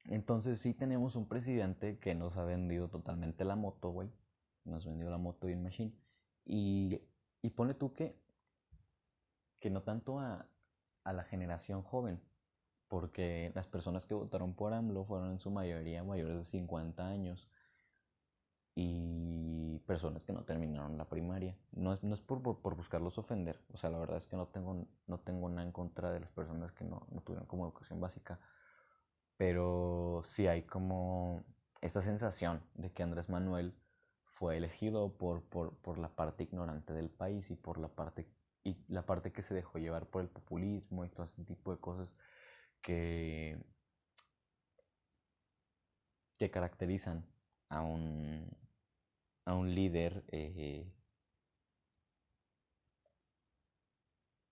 [SPEAKER 1] Entonces sí tenemos un presidente que nos ha vendido totalmente la moto, güey. Nos vendió la moto bien machine. Y, y pone tú que, que no tanto a, a la generación joven, porque las personas que votaron por AMLO fueron en su mayoría mayores de 50 años y personas que no terminaron la primaria. No es, no es por, por, buscarlos ofender, o sea, la verdad es que no tengo, no tengo nada en contra de las personas que no, no tuvieron como educación básica, pero sí hay como esta sensación de que Andrés Manuel fue elegido por, por, por la parte ignorante del país y por la parte, y la parte que se dejó llevar por el populismo y todo ese tipo de cosas que, que caracterizan a un, a un líder, eh,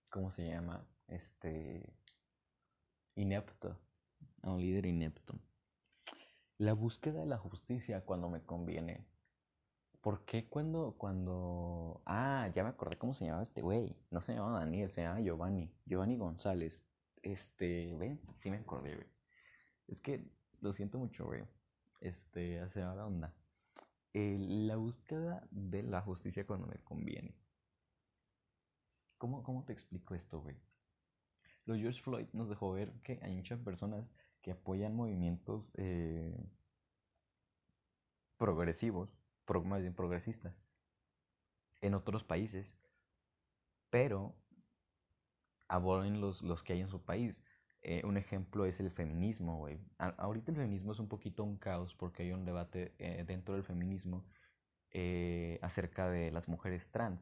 [SPEAKER 1] ¿cómo se llama? Este, inepto, a un líder inepto. La búsqueda de la justicia cuando me conviene. ¿Por qué cuando, cuando... Ah, ya me acordé cómo se llamaba este güey. No se llamaba Daniel, se llamaba Giovanni. Giovanni González. Este, ven, sí me acordé, güey. Es que lo siento mucho, güey. Este, hace la onda la búsqueda de la justicia cuando me conviene. ¿Cómo, cómo te explico esto, güey? Lo George Floyd nos dejó ver que hay muchas personas que apoyan movimientos eh, progresivos, más bien progresistas, en otros países, pero abolen los, los que hay en su país. Eh, un ejemplo es el feminismo, ahorita el feminismo es un poquito un caos porque hay un debate eh, dentro del feminismo eh, acerca de las mujeres trans,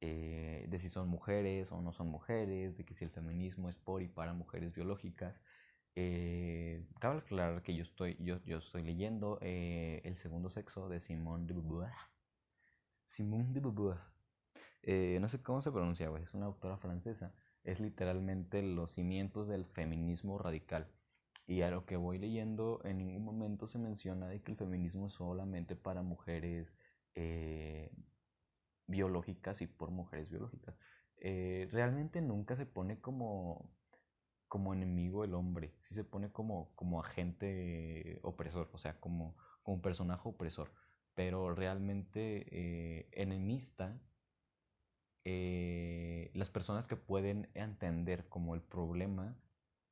[SPEAKER 1] de si son mujeres o no son mujeres, de que si el feminismo es por y para mujeres biológicas. Cabe aclarar que yo estoy, yo, yo estoy leyendo El segundo sexo de Simone de Beauvoir. Simone de Beauvoir. no sé cómo se pronuncia. Es una autora francesa es literalmente los cimientos del feminismo radical. Y a lo que voy leyendo, en ningún momento se menciona de que el feminismo es solamente para mujeres, eh, biológicas y por mujeres biológicas. Eh, realmente nunca se pone como, como enemigo el hombre, sí se pone como, como agente opresor, o sea, como, como personaje opresor, pero realmente eh, enemista eh, las personas que pueden entender como el problema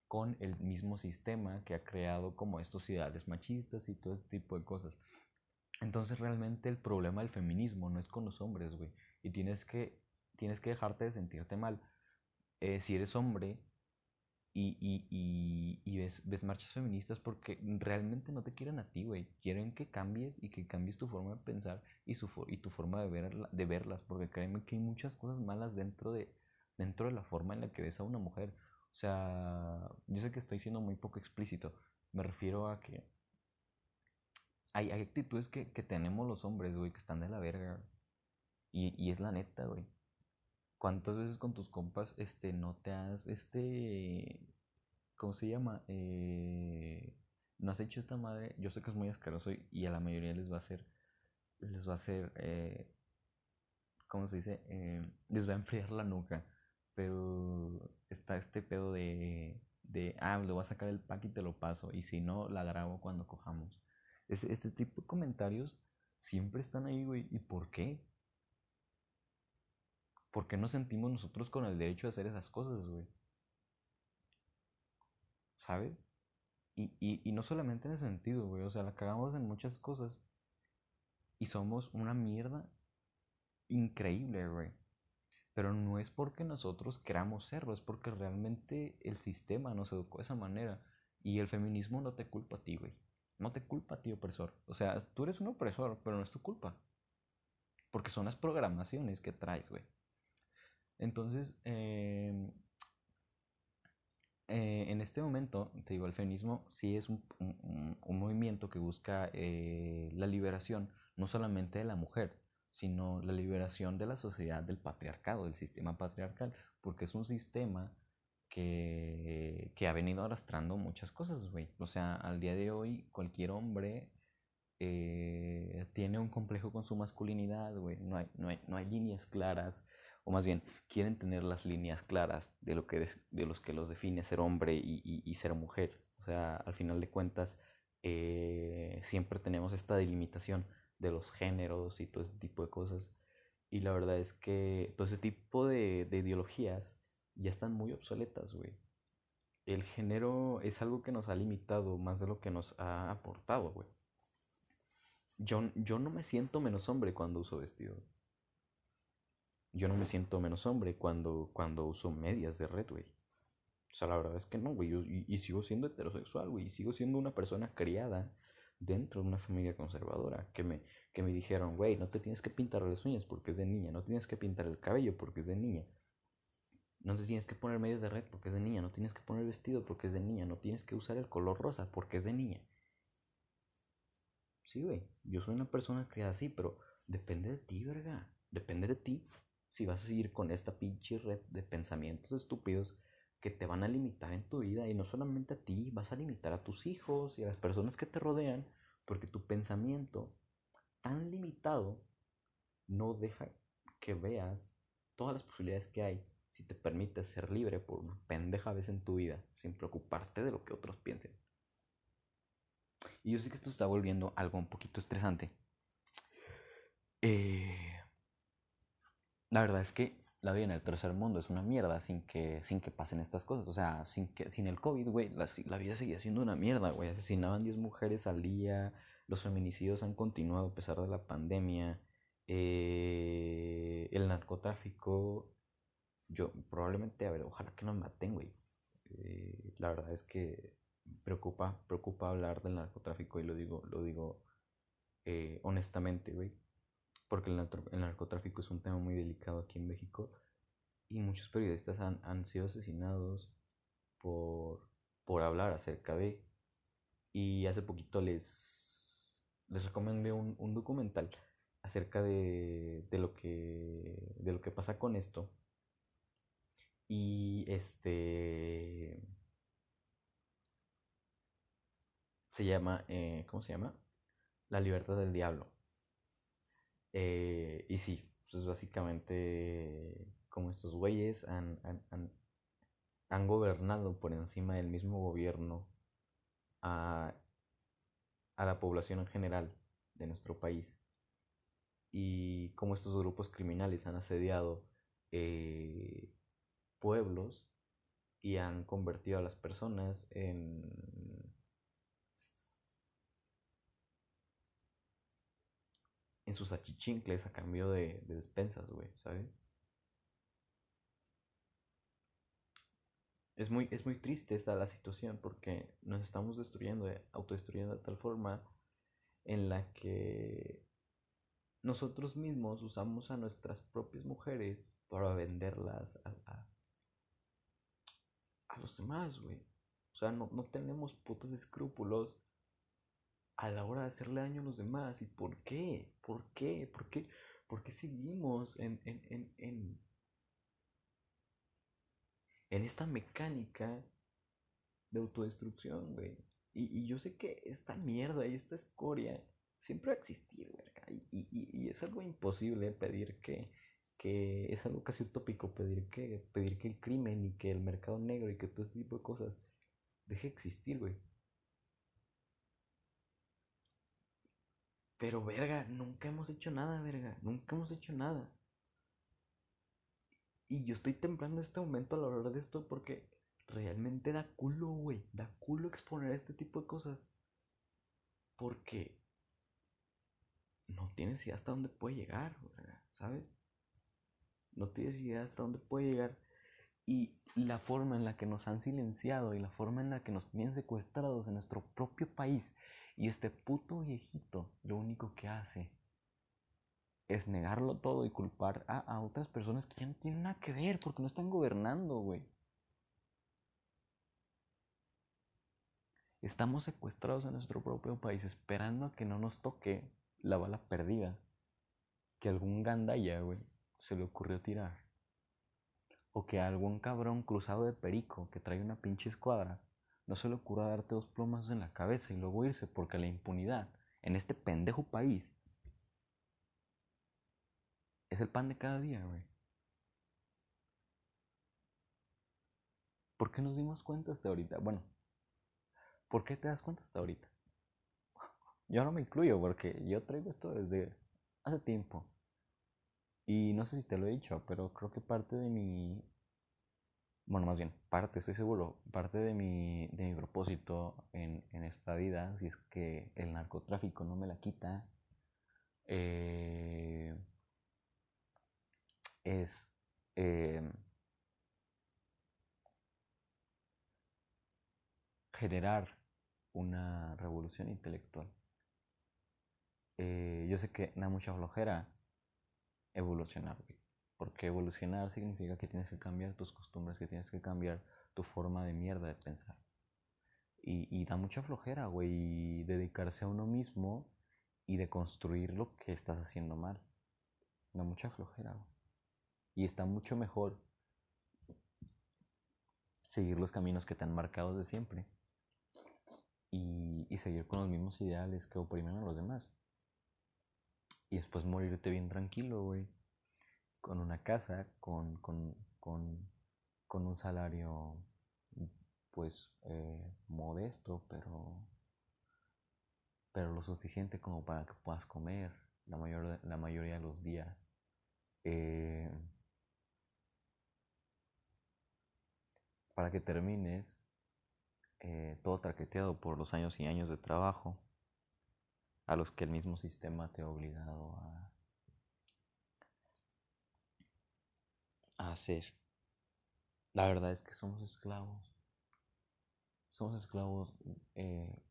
[SPEAKER 1] con el mismo sistema que ha creado como estas sociedades machistas y todo este tipo de cosas. Entonces realmente el problema del feminismo no es con los hombres, güey. Y tienes que, tienes que dejarte de sentirte mal. Eh, si eres hombre y, y, y, y ves, ves, marchas feministas porque realmente no te quieren a ti, güey. Quieren que cambies y que cambies tu forma de pensar y, su, y tu forma de, de verlas. Porque créeme que hay muchas cosas malas dentro de, dentro de la forma en la que ves a una mujer. O sea, yo sé que estoy siendo muy poco explícito. Me refiero a que hay, actitudes que, tenemos los hombres, güey, que están de la verga. Y, y es la neta, güey. ¿Cuántas veces con tus compas, este, no te has, este, ¿cómo se llama? Eh, no has hecho esta madre. Yo sé que es muy asqueroso y, a la mayoría les va a hacer, les va a hacer, eh, ¿cómo se dice? Eh, les va a enfriar la nuca. Pero está este pedo de, de, ah, le voy a sacar el pack y te lo paso. Y si no, la grabo cuando cojamos. Este, este tipo de comentarios siempre están ahí, güey. ¿Y por qué? ¿Por qué nos sentimos nosotros con el derecho de hacer esas cosas, güey? ¿Sabes? Y, y, y no solamente en ese sentido, güey. O sea, la cagamos en muchas cosas. Y somos una mierda increíble, güey. Pero no es porque nosotros queramos serlo, es porque realmente el sistema nos educó de esa manera. Y el feminismo no te culpa a ti, güey. No te culpa a ti, opresor. O sea, tú eres un opresor, pero no es tu culpa. Porque son las programaciones que traes, güey. Entonces, em, eh, en este momento, te digo, el feminismo sí es un, movimiento que busca eh, la liberación no solamente de la mujer, sino la liberación de la sociedad del patriarcado, del sistema patriarcal, porque es un sistema que, que ha venido arrastrando muchas cosas, güey. O sea, al día de hoy cualquier hombre eh, tiene un complejo con su masculinidad, güey. No hay, no, hay, no hay líneas claras, o más bien, quieren tener las líneas claras de, lo que, de los que los define ser hombre y, y, ser mujer. O sea, al final de cuentas, eh, siempre tenemos esta delimitación de los géneros y todo ese tipo de cosas. Y la verdad es que todo ese tipo de, de ideologías ya están muy obsoletas, güey. El género es algo que nos ha limitado más de lo que nos ha aportado, güey. Yo, yo no me siento menos hombre cuando uso vestido. Yo no me siento menos hombre cuando, cuando uso medias de red, güey. O sea, la verdad es que no, güey. y, y, sigo siendo heterosexual, güey. Y sigo siendo una persona criada dentro de una familia conservadora que me, que me dijeron, güey, no te tienes que pintar las uñas porque es de niña, no tienes que pintar el cabello porque es de niña, no te tienes que poner medios de red porque es de niña, no tienes que poner vestido porque es de niña, no tienes que usar el color rosa porque es de niña. Sí, güey, yo soy una persona criada así, pero depende de ti, verga, depende de ti si vas a seguir con esta pinche red de pensamientos estúpidos que te van a limitar en tu vida y no solamente a ti, vas a limitar a tus hijos y a las personas que te rodean porque tu pensamiento tan limitado no deja que veas todas las posibilidades que hay si te permites ser libre por una pendeja vez en tu vida sin preocuparte de lo que otros piensen. Y yo sé que esto está volviendo algo un poquito estresante. Eh, la verdad es que la vida en el tercer mundo es una mierda sin que, sin que pasen estas cosas. O sea, sin, que, sin el COVID, güey, la, la, vida seguía siendo una mierda, güey. Asesinaban 10 mujeres al día, los feminicidios han continuado a pesar de la pandemia, eh, el narcotráfico, yo probablemente, a ver, ojalá que no me maten, güey. Eh, la verdad es que preocupa, preocupa hablar del narcotráfico y lo digo, lo digo eh, honestamente, güey porque el, narcotráfico es un tema muy delicado aquí en México y muchos periodistas han, han sido asesinados por, por hablar acerca de... Y hace poquito les, les recomendé un, un documental acerca de, de, lo que, de lo que pasa con esto. Y este... Se llama, eh, ¿cómo se llama? La libertad del diablo. Eh, y sí, pues básicamente como estos güeyes han, han, han, gobernado por encima del mismo gobierno a, a la población en general de nuestro país. Y cómo estos grupos criminales han asediado eh, pueblos y han convertido a las personas en en sus achichincles a cambio de, de despensas, güey, ¿sabes? Es muy, es muy triste esta la situación porque nos estamos destruyendo, autodestruyendo de tal forma en la que nosotros mismos usamos a nuestras propias mujeres para venderlas a, a, los demás, güey. O sea, no, no tenemos putos escrúpulos a la hora de hacerle daño a los demás. ¿Y por qué? ¿Por qué? ¿Por qué? ¿Por qué seguimos en, en, en, en, en esta mecánica de autodestrucción, güey? Y, y, yo sé que esta mierda y esta escoria siempre va a existir, verga. Y, y, y, es algo imposible pedir que, que es algo casi utópico pedir que, pedir que el crimen y que el mercado negro y que todo este tipo de cosas deje de existir, güey. Pero, verga, nunca hemos hecho nada, verga. Nunca hemos hecho nada. Y yo estoy temblando en este momento al hablar de esto porque realmente da culo, güey. Da culo exponer este tipo de cosas. Porque no tienes idea hasta dónde puede llegar, ¿sabes? No tienes idea hasta dónde puede llegar. Y la forma en la que nos han silenciado y la forma en la que nos tienen secuestrados en nuestro propio país y este puto viejito lo único que hace es negarlo todo y culpar a, otras personas que ya no tienen nada que ver porque no están gobernando, güey. Estamos secuestrados en nuestro propio país esperando a que no nos toque la bala perdida que algún gandaya, güey, se le ocurrió tirar. O que algún cabrón cruzado de perico que trae una pinche escuadra no se le ocurra darte dos plomas en la cabeza y luego irse, porque la impunidad en este pendejo país es el pan de cada día, güey. ¿Por qué nos dimos cuenta hasta ahorita? Bueno, ¿por qué te das cuenta hasta ahorita? Yo no me incluyo porque yo traigo esto desde hace tiempo. Y no sé si te lo he dicho, pero creo que parte de mi bueno, más bien, parte, estoy seguro, parte de mi, de mi propósito en, en, esta vida, si es que el narcotráfico no me la quita, eh, es eh, generar una revolución intelectual. Eh, yo sé que da mucha flojera evolucionar, porque evolucionar significa que tienes que cambiar tus costumbres, que tienes que cambiar tu forma de mierda de pensar. Y, da mucha flojera, güey, dedicarse a uno mismo y de construir lo que estás haciendo mal. Da mucha flojera, güey. Y está mucho mejor seguir los caminos que te han marcado de siempre. Y, y seguir con los mismos ideales que oprimen a los demás. Y después morirte bien tranquilo, güey con una casa, con, con, con, con un salario pues eh, modesto, pero, pero lo suficiente como para que puedas comer la, mayor, la mayoría de los días. Eh, para que termines eh, todo traqueteado por los años y años de trabajo a los que el mismo sistema te ha obligado a, hacer. La verdad es que somos esclavos. Somos esclavos eh,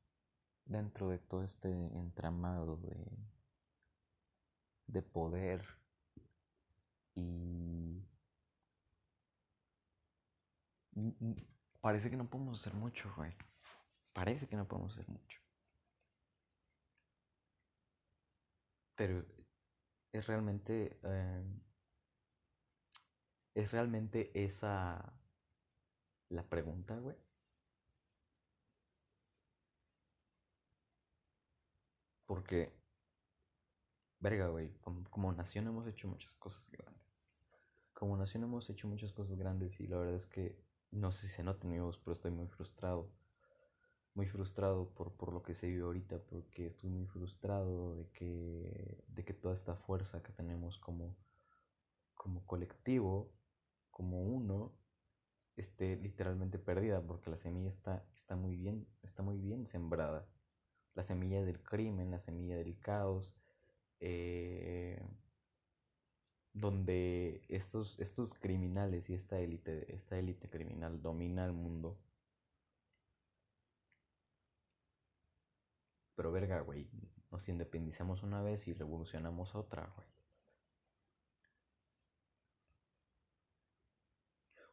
[SPEAKER 1] dentro de todo este entramado de, de poder y, parece que no podemos hacer mucho, güey. Parece que no podemos hacer mucho. Pero es realmente eh, ¿Es realmente esa la pregunta, güey? Porque verga, güey, como, nación hemos hecho muchas cosas grandes. Como nación hemos hecho muchas cosas grandes y la verdad es que no sé si se nota mi voz, pero estoy muy frustrado. Muy frustrado por, por lo que se vive ahorita, porque estoy muy frustrado de que, de que toda esta fuerza que tenemos como, como colectivo, como uno, esté literalmente perdida, porque la semilla está, está, muy bien, está muy bien sembrada. La semilla del crimen, la semilla del caos, eh, donde estos, estos criminales y esta élite, esta élite criminal domina el mundo. Pero verga, güey, nos independizamos una vez y revolucionamos otra, güey.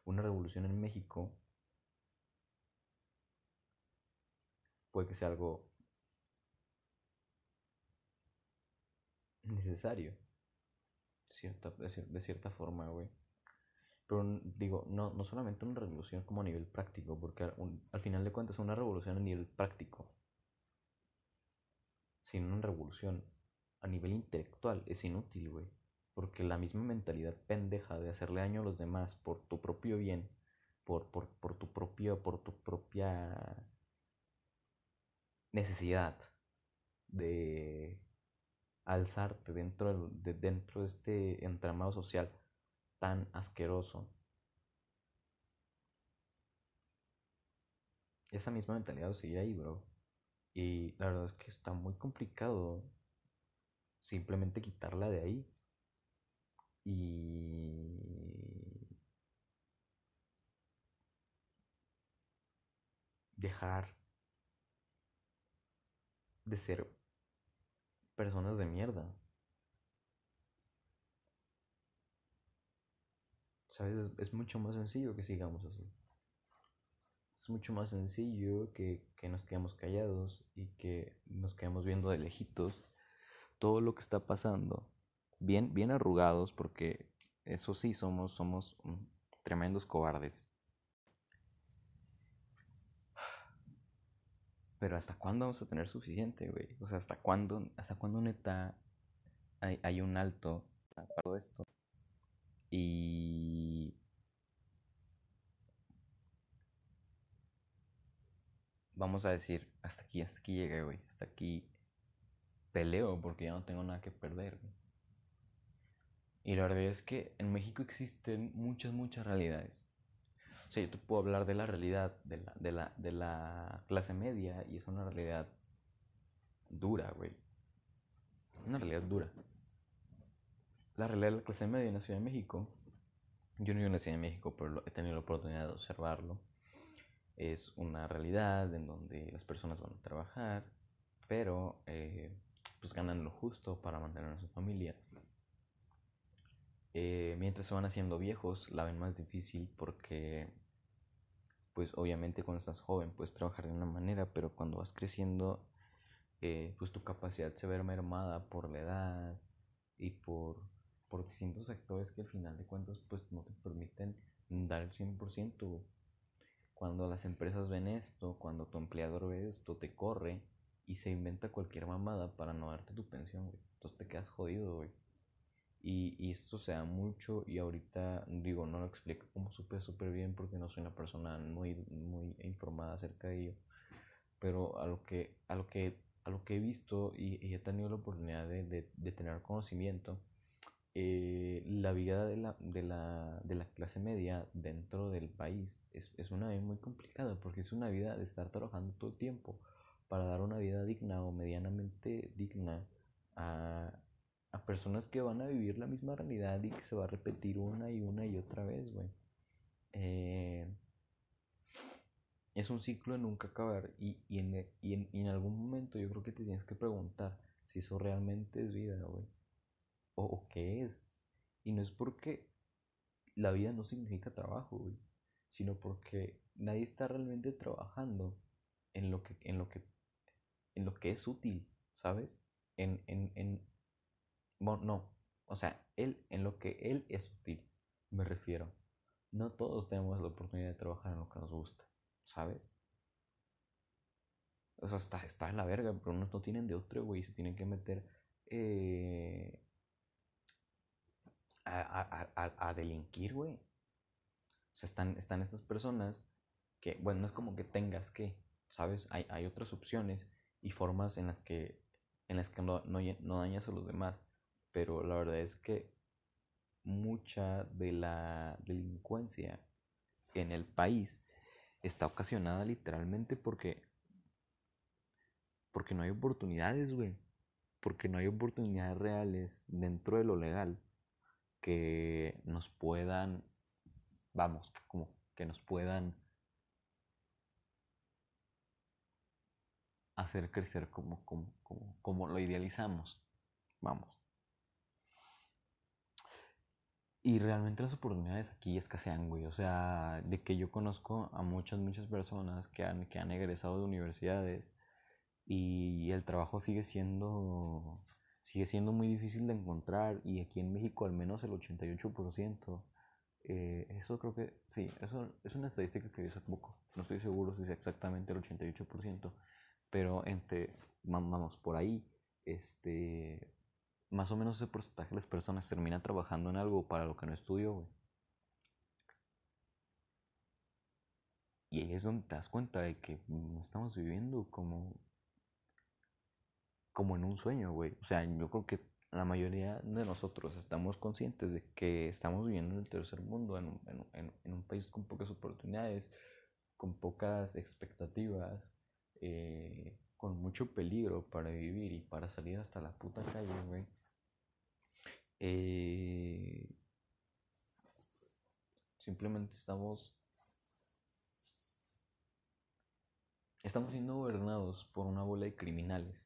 [SPEAKER 1] Una revolución en México puede que sea algo necesario cierta, de, cierta forma, güey. Pero digo, no, no solamente una revolución como a nivel práctico, porque al, final de cuentas una revolución a nivel práctico, sino una revolución a nivel intelectual es inútil, güey. Porque la misma mentalidad pendeja de hacerle daño a los demás por tu propio bien, por, por, por tu propio, por tu propia necesidad de alzarte dentro de, dentro de este entramado social tan asqueroso. Esa misma mentalidad sigue ahí, bro. Y la verdad es que está muy complicado simplemente quitarla de ahí. Y dejar de ser personas de mierda. ¿Sabes? Es, mucho más sencillo que sigamos así. Es mucho más sencillo que, que nos quedemos callados y que nos quedemos viendo de lejitos todo lo que está pasando. Bien, bien arrugados porque eso sí somos, somos tremendos cobardes. Pero ¿hasta cuándo vamos a tener suficiente, güey? O sea, ¿hasta cuándo, hasta cuándo neta hay, hay un alto para todo esto? Y... Vamos a decir, hasta aquí, hasta aquí llegué, güey. Hasta aquí peleo porque ya no tengo nada que perder. Y la verdad es que en México existen muchas, muchas realidades. O sea, yo te puedo hablar de la realidad de la, de la, de la clase media y es una realidad dura, güey. Una realidad dura. La realidad de la clase media en la Ciudad de México, yo no vivo en la Ciudad de México, pero he tenido la oportunidad de observarlo. Es una realidad en donde las personas van a trabajar, pero eh, pues ganan lo justo para mantener a su familia. Eh, mientras se van haciendo viejos, la ven más difícil porque pues obviamente cuando estás joven puedes trabajar de una manera, pero cuando vas creciendo, eh, pues tu capacidad se ve mermada por la edad y por, por distintos factores que al final de cuentas pues no te permiten dar el 100%. Cuando las empresas ven esto, cuando tu empleador ve esto, te corre y se inventa cualquier mamada para no darte tu pensión, Entonces te quedas jodido, güey. Y, esto se da mucho y ahorita digo, no lo explico como súper, súper bien porque no soy una persona muy, muy informada acerca de ello. Pero a lo que, a lo que, a lo que he visto y, he tenido la oportunidad de, de, tener conocimiento, eh, la vida de la, de, la, de la clase media dentro del país es, es una vida muy complicada porque es una vida de estar trabajando todo el tiempo para dar una vida digna o medianamente digna a, a personas que van a vivir la misma realidad y que se va a repetir una y una y otra vez, güey. Eh, es un ciclo de nunca acabar y, y, en, y, en, y, en, algún momento yo creo que te tienes que preguntar si eso realmente es vida, güey. O, o, qué es. Y no es porque la vida no significa trabajo, güey. Sino porque nadie está realmente trabajando en lo que, en lo que, en lo que es útil, ¿sabes? En, en, en, bueno, no. O sea, él, en lo que él es útil, me refiero. No todos tenemos la oportunidad de trabajar en lo que nos gusta, ¿sabes? O sea, está, está en la verga, pero unos no tienen de otro, güey, se tienen que meter eh, a, delinquir, güey. O sea, están, están estas personas que, bueno, no es como que tengas que, ¿sabes? Hay, hay otras opciones y formas en las que, en las que no, no, dañas a los demás. Pero la verdad es que mucha de la delincuencia en el país está ocasionada literalmente porque porque no hay oportunidades, güey. Porque no hay oportunidades reales dentro de lo legal que nos puedan, vamos, como que nos puedan hacer crecer como, como, como, como lo idealizamos. Vamos. Y realmente las oportunidades aquí escasean, güey. O sea, de que yo conozco a muchas, muchas personas que han, que han egresado de universidades y el trabajo sigue siendo, sigue siendo muy difícil de encontrar y aquí en México al menos el 88%. Eh, eso creo que, sí, eso es una estadística que vi hace poco. No estoy seguro si es exactamente el 88%, pero entre, vamos, por ahí, este, más o menos ese porcentaje de las personas termina trabajando en algo para lo que no estudió, Y ahí es donde te das cuenta de que no estamos viviendo como, como en un sueño, güey. O sea, yo creo que la mayoría de nosotros estamos conscientes de que estamos viviendo en el tercer mundo, en un, en, en un país con pocas oportunidades, con pocas expectativas, eh, con mucho peligro para vivir y para salir hasta la puta calle, güey. Eh, simplemente estamos estamos siendo gobernados por una bola de criminales.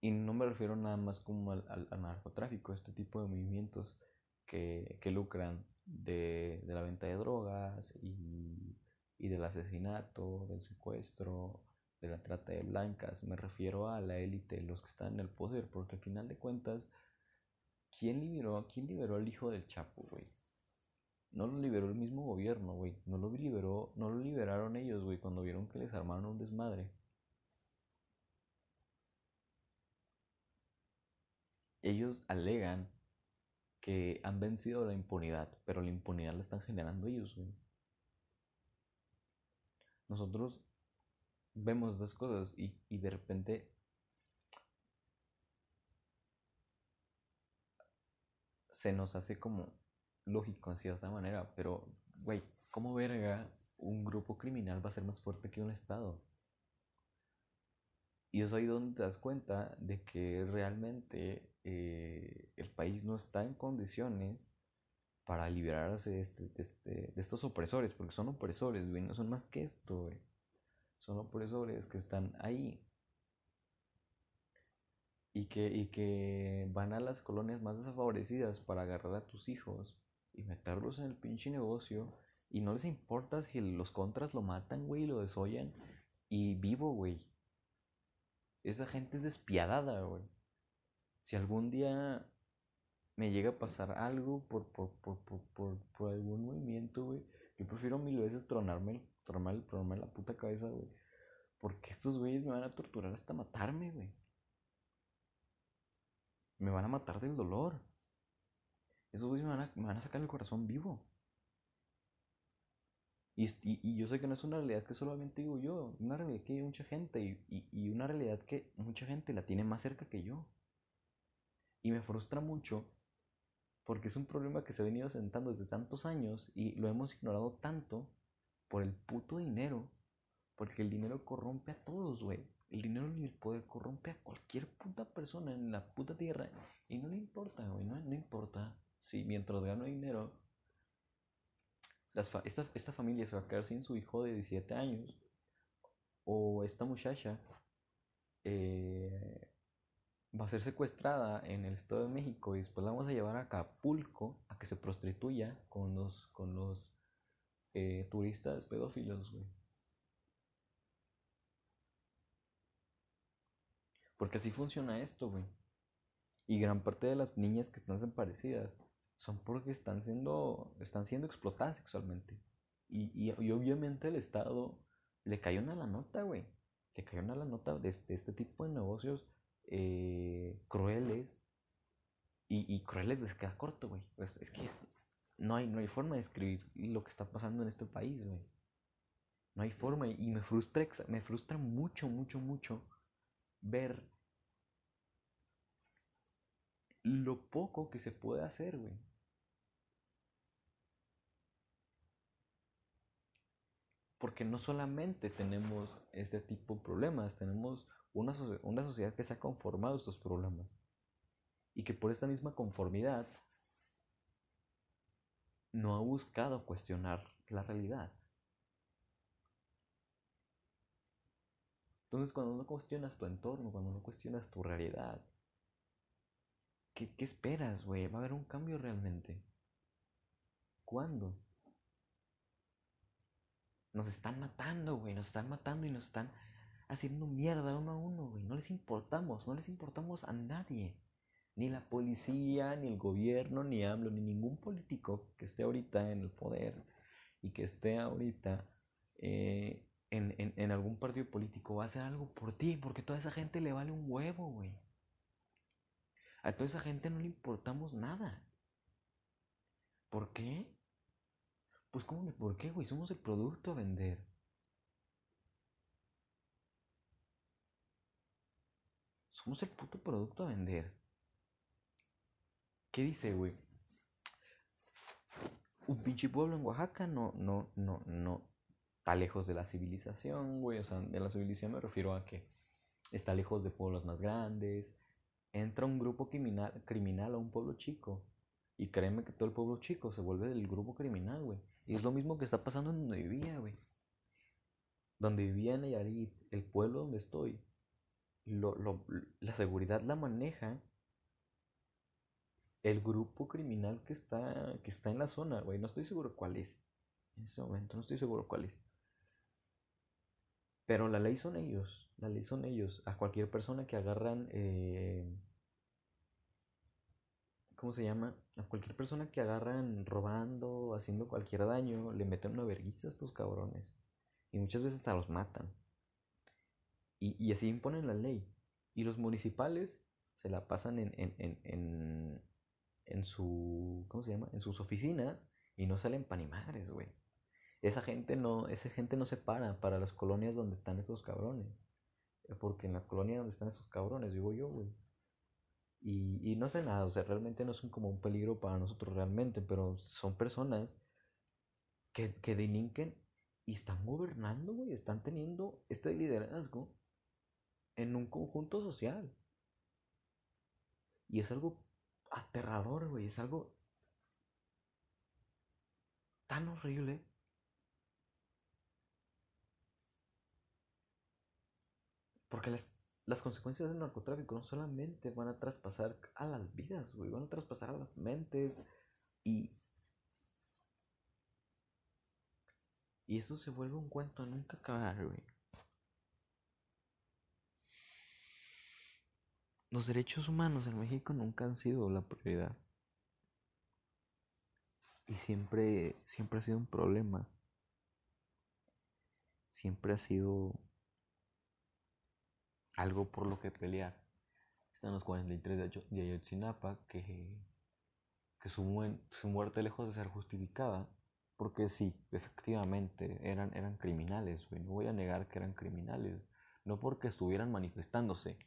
[SPEAKER 1] Y no me refiero nada más como al, al, narcotráfico, este tipo de movimientos que, que lucran de, de, la venta de drogas y y del asesinato, del secuestro, de la trata de blancas. Me refiero a la élite, los que están en el poder, porque al final de cuentas, ¿quién liberó, quién liberó al hijo del Chapo, güey? No lo liberó el mismo gobierno, güey. No lo liberó, no lo liberaron ellos, güey, cuando vieron que les armaron un desmadre. Ellos alegan que han vencido la impunidad, pero la impunidad la están generando ellos, güey nosotros vemos estas cosas y, de repente se nos hace como lógico en cierta manera, pero, güey, ¿cómo verga un grupo criminal va a ser más fuerte que un Estado? Y es ahí donde te das cuenta de que realmente eh, el país no está en condiciones para liberarse de, este, este, de, estos opresores, porque son opresores, güey, no son más que esto, güey. Son opresores que están ahí y que, y que van a las colonias más desfavorecidas para agarrar a tus hijos y meterlos en el pinche negocio y no les importa si los contras lo matan, güey, lo desollan y vivo, güey. Esa gente es despiadada, güey. Si algún día me llega a pasar algo por, por, por, por, por algún movimiento, güey, yo prefiero mil veces tronarme, tronarme la puta cabeza, güey. Porque estos güeyes me van a torturar hasta matarme, güey. Me van a matar del dolor. Esos güeyes me van a, me van a sacar el corazón vivo. Y, y, y, yo sé que no es una realidad que solamente digo yo, una realidad que hay mucha gente y, y, y una realidad que mucha gente la tiene más cerca que yo. Y me frustra mucho porque es un problema que se ha venido sentando desde tantos años y lo hemos ignorado tanto por el puto dinero. Porque el dinero corrompe a todos, güey. El dinero y el poder corrompe a cualquier puta persona en la puta tierra. Y no le importa, güey. No, no importa. Si mientras gano dinero, esta, esta familia se va a quedar sin su hijo de 17 años. O esta muchacha eh, va a ser secuestrada en el Estado de México y después la vamos a llevar a Acapulco a que se prostituya con los, con los eh, turistas pedófilos, güey. Porque así funciona esto, güey. Y gran parte de las niñas que están desaparecidas son porque están siendo, están siendo explotadas sexualmente. Y, y, obviamente el Estado le cayó una la nota, güey. le cayeron a la nota de este, este tipo de negocios eh, crueles y, y, crueles les queda corto, güey. Pues es que no hay, no hay forma de describir lo que está pasando en este país, güey. No hay forma y me frustra, me frustra mucho, mucho, mucho ver lo poco que se puede hacer, güey. Porque no solamente tenemos este tipo de problemas, tenemos una, una sociedad que se ha conformado estos problemas. Y que por esta misma conformidad no ha buscado cuestionar la realidad. Entonces cuando no cuestionas tu entorno, cuando no cuestionas tu realidad, ¿qué, qué esperas, güey? ¿Va a haber un cambio realmente? ¿Cuándo? Nos están matando, güey, nos están matando y nos están haciendo mierda uno a uno, güey. No les importamos, no les importamos a nadie. Ni la policía, ni el gobierno, ni hablo, ni ningún político que esté ahorita en el poder y que esté ahorita eh, en, en, en, algún partido político va a hacer algo por ti, porque toda esa gente le vale un huevo, güey. A toda esa gente no le importamos nada. ¿Por qué? Pues cómo que por qué, güey, somos el producto a vender. Somos el puto producto a vender. ¿Qué dice, güey? Un pinche pueblo en Oaxaca no, no, no, no, está lejos de la civilización, güey. O sea, de la civilización me refiero a que está lejos de pueblos más grandes. Entra un grupo criminal, criminal a un pueblo chico. Y créeme que todo el pueblo chico se vuelve del grupo criminal, güey. Y es lo mismo que está pasando en donde vivía, güey. Donde vivía en Nayarit, el pueblo donde estoy. Lo, lo, la seguridad la maneja el grupo criminal que está, que está en la zona, güey. No estoy seguro cuál es. En ese momento no estoy seguro cuál es. Pero la ley son ellos. La ley son ellos. A cualquier persona que agarran... Eh, ¿Cómo se llama? A cualquier persona que agarran robando, haciendo cualquier daño, le meten una vergüenza a estos cabrones. Y muchas veces hasta los matan. Y, y así imponen la ley. Y los municipales se la pasan en, en, en, en, en su. ¿Cómo se llama? En sus oficinas y no salen pan y madres, güey. Esa gente no, esa gente no se para para las colonias donde están esos cabrones. Porque en la colonia donde están esos cabrones vivo yo, güey. Y, y no sé nada, o sea, realmente no son como un peligro para nosotros realmente, pero son personas que, que delinquen y están gobernando, güey, están teniendo este liderazgo en un conjunto social. Y es algo aterrador, güey, es algo tan horrible. Porque las, las consecuencias del narcotráfico no solamente van a traspasar a las vidas, güey, van a traspasar a las mentes y... Y eso se vuelve un cuento a nunca acabar, güey. Los derechos humanos en México nunca han sido la prioridad. Y siempre, siempre ha sido un problema. Siempre ha sido algo por lo que pelear. Están los 43 de Ayotzinapa que, que su, muerte lejos de ser justificada, porque sí, efectivamente eran, eran criminales, No voy a negar que eran criminales, no porque estuvieran manifestándose,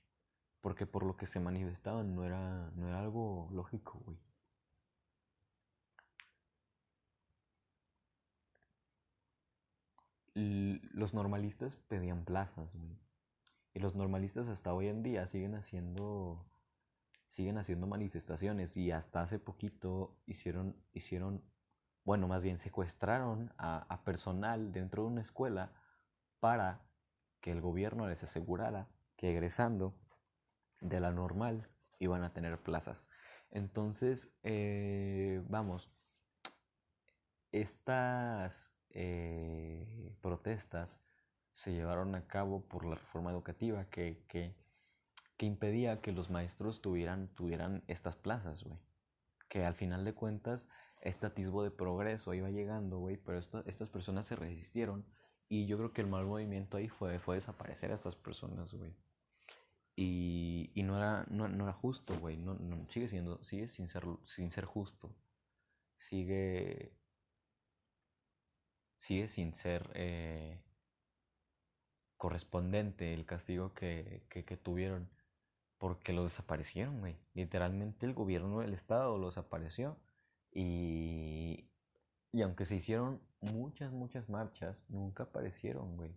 [SPEAKER 1] porque por lo que se manifestaban no era, no era algo lógico, güey. Los normalistas pedían plazas, güey. Y los normalistas hasta hoy en día siguen haciendo siguen haciendo manifestaciones y hasta hace poquito hicieron hicieron bueno, más bien secuestraron a, a personal dentro de una escuela para que el gobierno les asegurara que egresando de la normal iban a tener plazas. Entonces, eh, vamos, estas eh, protestas se llevaron a cabo por la reforma educativa que, que, que impedía que los maestros tuvieran, tuvieran estas plazas, güey. Que al final de cuentas, este atisbo de progreso iba llegando, güey, pero estas personas se resistieron Y yo creo que el mal movimiento ahí fue, fue desaparecer a estas personas, güey. Y, y no, era, no, no era justo, güey. No, no, sigue siendo, sigue sin ser, sin ser justo. Sigue, sigue sin ser eh, correspondente el castigo que, que, que tuvieron. Porque los desaparecieron, güey. Literalmente el gobierno del estado los desapareció. Y, y aunque se hicieron muchas, muchas marchas, nunca aparecieron, güey.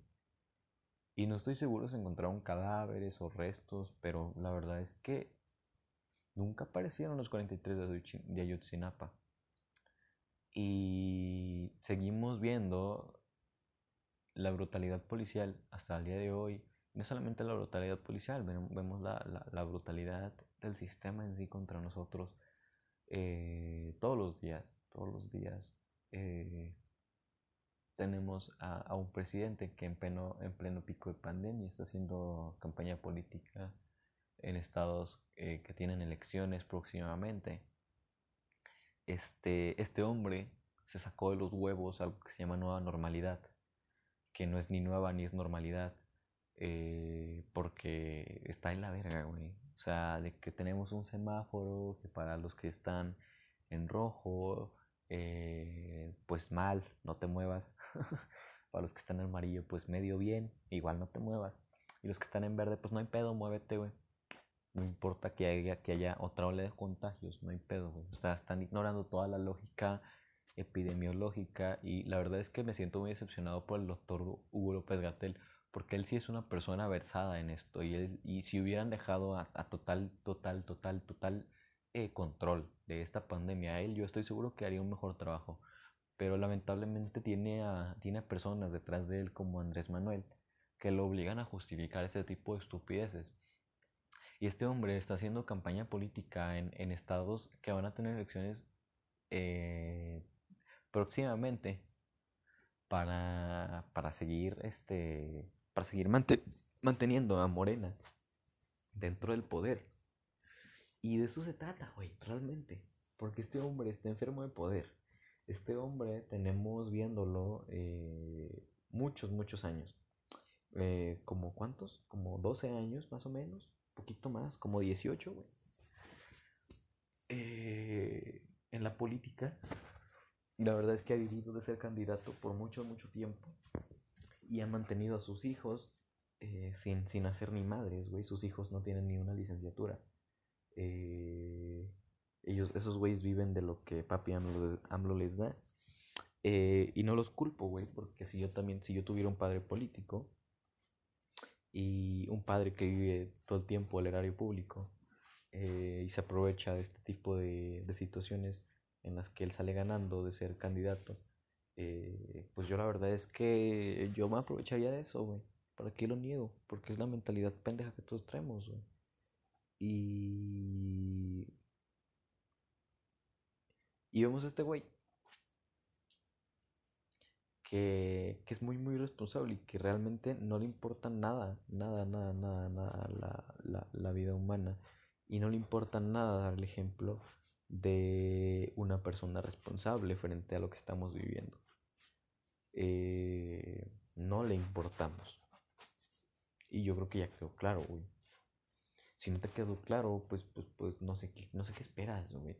[SPEAKER 1] Y no estoy seguro si encontraron cadáveres o restos, pero la verdad es que nunca aparecieron los 43 de Ayotzinapa. Y seguimos viendo la brutalidad policial hasta el día de hoy. No solamente la brutalidad policial, vemos la, la, brutalidad del sistema en sí contra nosotros eh, todos los días, todos los días. Eh, tenemos a, un presidente que en pleno, en pleno pico de pandemia está haciendo campaña política en estados eh, que tienen elecciones próximamente. Este, este hombre se sacó de los huevos algo que se llama nueva normalidad, que no es ni nueva ni es normalidad, eh, porque está en la verga, güey. O sea, de que tenemos un semáforo que para los que están en rojo eh, pues mal, no te muevas. Para los que están en amarillo, pues medio bien, igual no te muevas. Y los que están en verde, pues no hay pedo, muévete, güey. No importa que haya, que haya otra ola de contagios, no hay pedo, güey. O sea, están ignorando toda la lógica epidemiológica y la verdad es que me siento muy decepcionado por el doctor Hugo López Gatel porque él sí es una persona versada en esto y, él, y si hubieran dejado a, a total, total, total, total eh, control de esta pandemia. Él yo estoy seguro que haría un mejor trabajo, pero lamentablemente tiene a, tiene personas detrás de él como Andrés Manuel que lo obligan a justificar ese tipo de estupideces. Y este hombre está haciendo campaña política en, en estados que van a tener elecciones eh, próximamente para, para seguir este para seguir manteniendo a Morena dentro del poder. Y de eso se trata, güey, realmente. Porque este hombre está enfermo de poder. Este hombre tenemos viéndolo eh, muchos, muchos años. Eh, ¿Como cuántos? Como 12 años más o menos. Poquito más, como 18, güey. Eh, en la política. La verdad es que ha vivido de ser candidato por mucho, mucho tiempo. Y ha mantenido a sus hijos sin, sin hacer ni madres, güey. Sus hijos no tienen ni una licenciatura. Eh, ellos, esos güeyes viven de lo que papi AMLO, les da. Eh, y no los culpo, güey, porque si yo también, si yo tuviera un padre político y un padre que vive todo el tiempo el erario público eh, y se aprovecha de este tipo de, de, situaciones en las que él sale ganando de ser candidato, pues yo la verdad es que yo me aprovecharía de eso, güey. ¿Para qué lo niego? Porque es la mentalidad pendeja que todos traemos, güey. Y. Y vemos a este güey. Que, que, es muy, muy responsable y que realmente no le importa nada, nada, nada, nada, nada la, la, la vida humana. Y no le importa nada dar el ejemplo de una persona responsable frente a lo que estamos viviendo. Eh, no le importamos. Y yo creo que ya quedó claro, güey si no te quedó claro, pues, pues, pues no sé qué, no sé qué esperas, güey.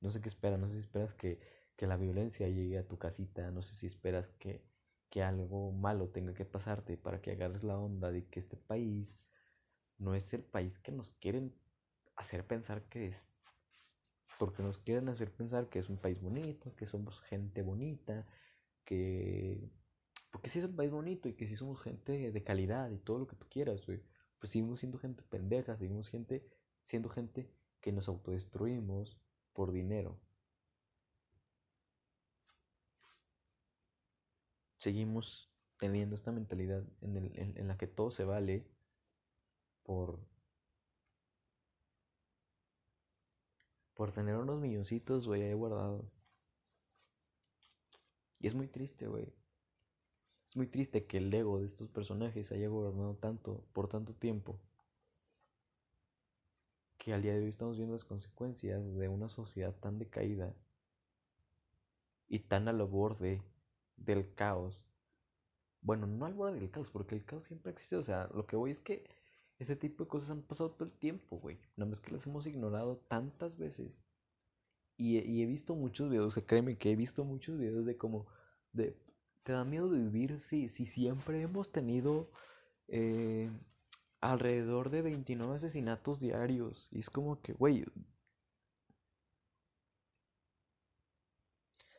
[SPEAKER 1] No sé qué esperas, no sé si esperas que, que la violencia llegue a tu casita, no sé si esperas que, que algo malo tenga que pasarte para que agarres la onda de que este país no es el país que nos quieren hacer pensar que es. Porque nos quieren hacer pensar que es un país bonito, que somos gente bonita, que... Porque sí es un país bonito y que sí somos gente de calidad y todo lo que tú quieras, güey pues seguimos siendo gente pendeja, seguimos gente, siendo gente que nos autodestruimos por dinero. Seguimos teniendo esta mentalidad en, el, en, la que todo se vale por por tener unos milloncitos, güey, ahí guardados. Y es muy triste, güey. Es muy triste que el ego de estos personajes haya gobernado tanto por tanto tiempo que al día de hoy estamos viendo las consecuencias de una sociedad tan decaída y tan a lo borde del caos Bueno, no al borde del caos, porque el caos siempre existe. O sea, lo que voy es que ese tipo de cosas han pasado todo el tiempo, güey. Nada más que las hemos ignorado tantas veces. Y, he visto muchos videos, créeme que he visto muchos videos de cómo de, te da miedo vivir si, si siempre hemos tenido eh, alrededor de 29 asesinatos diarios. Y es como que, güey,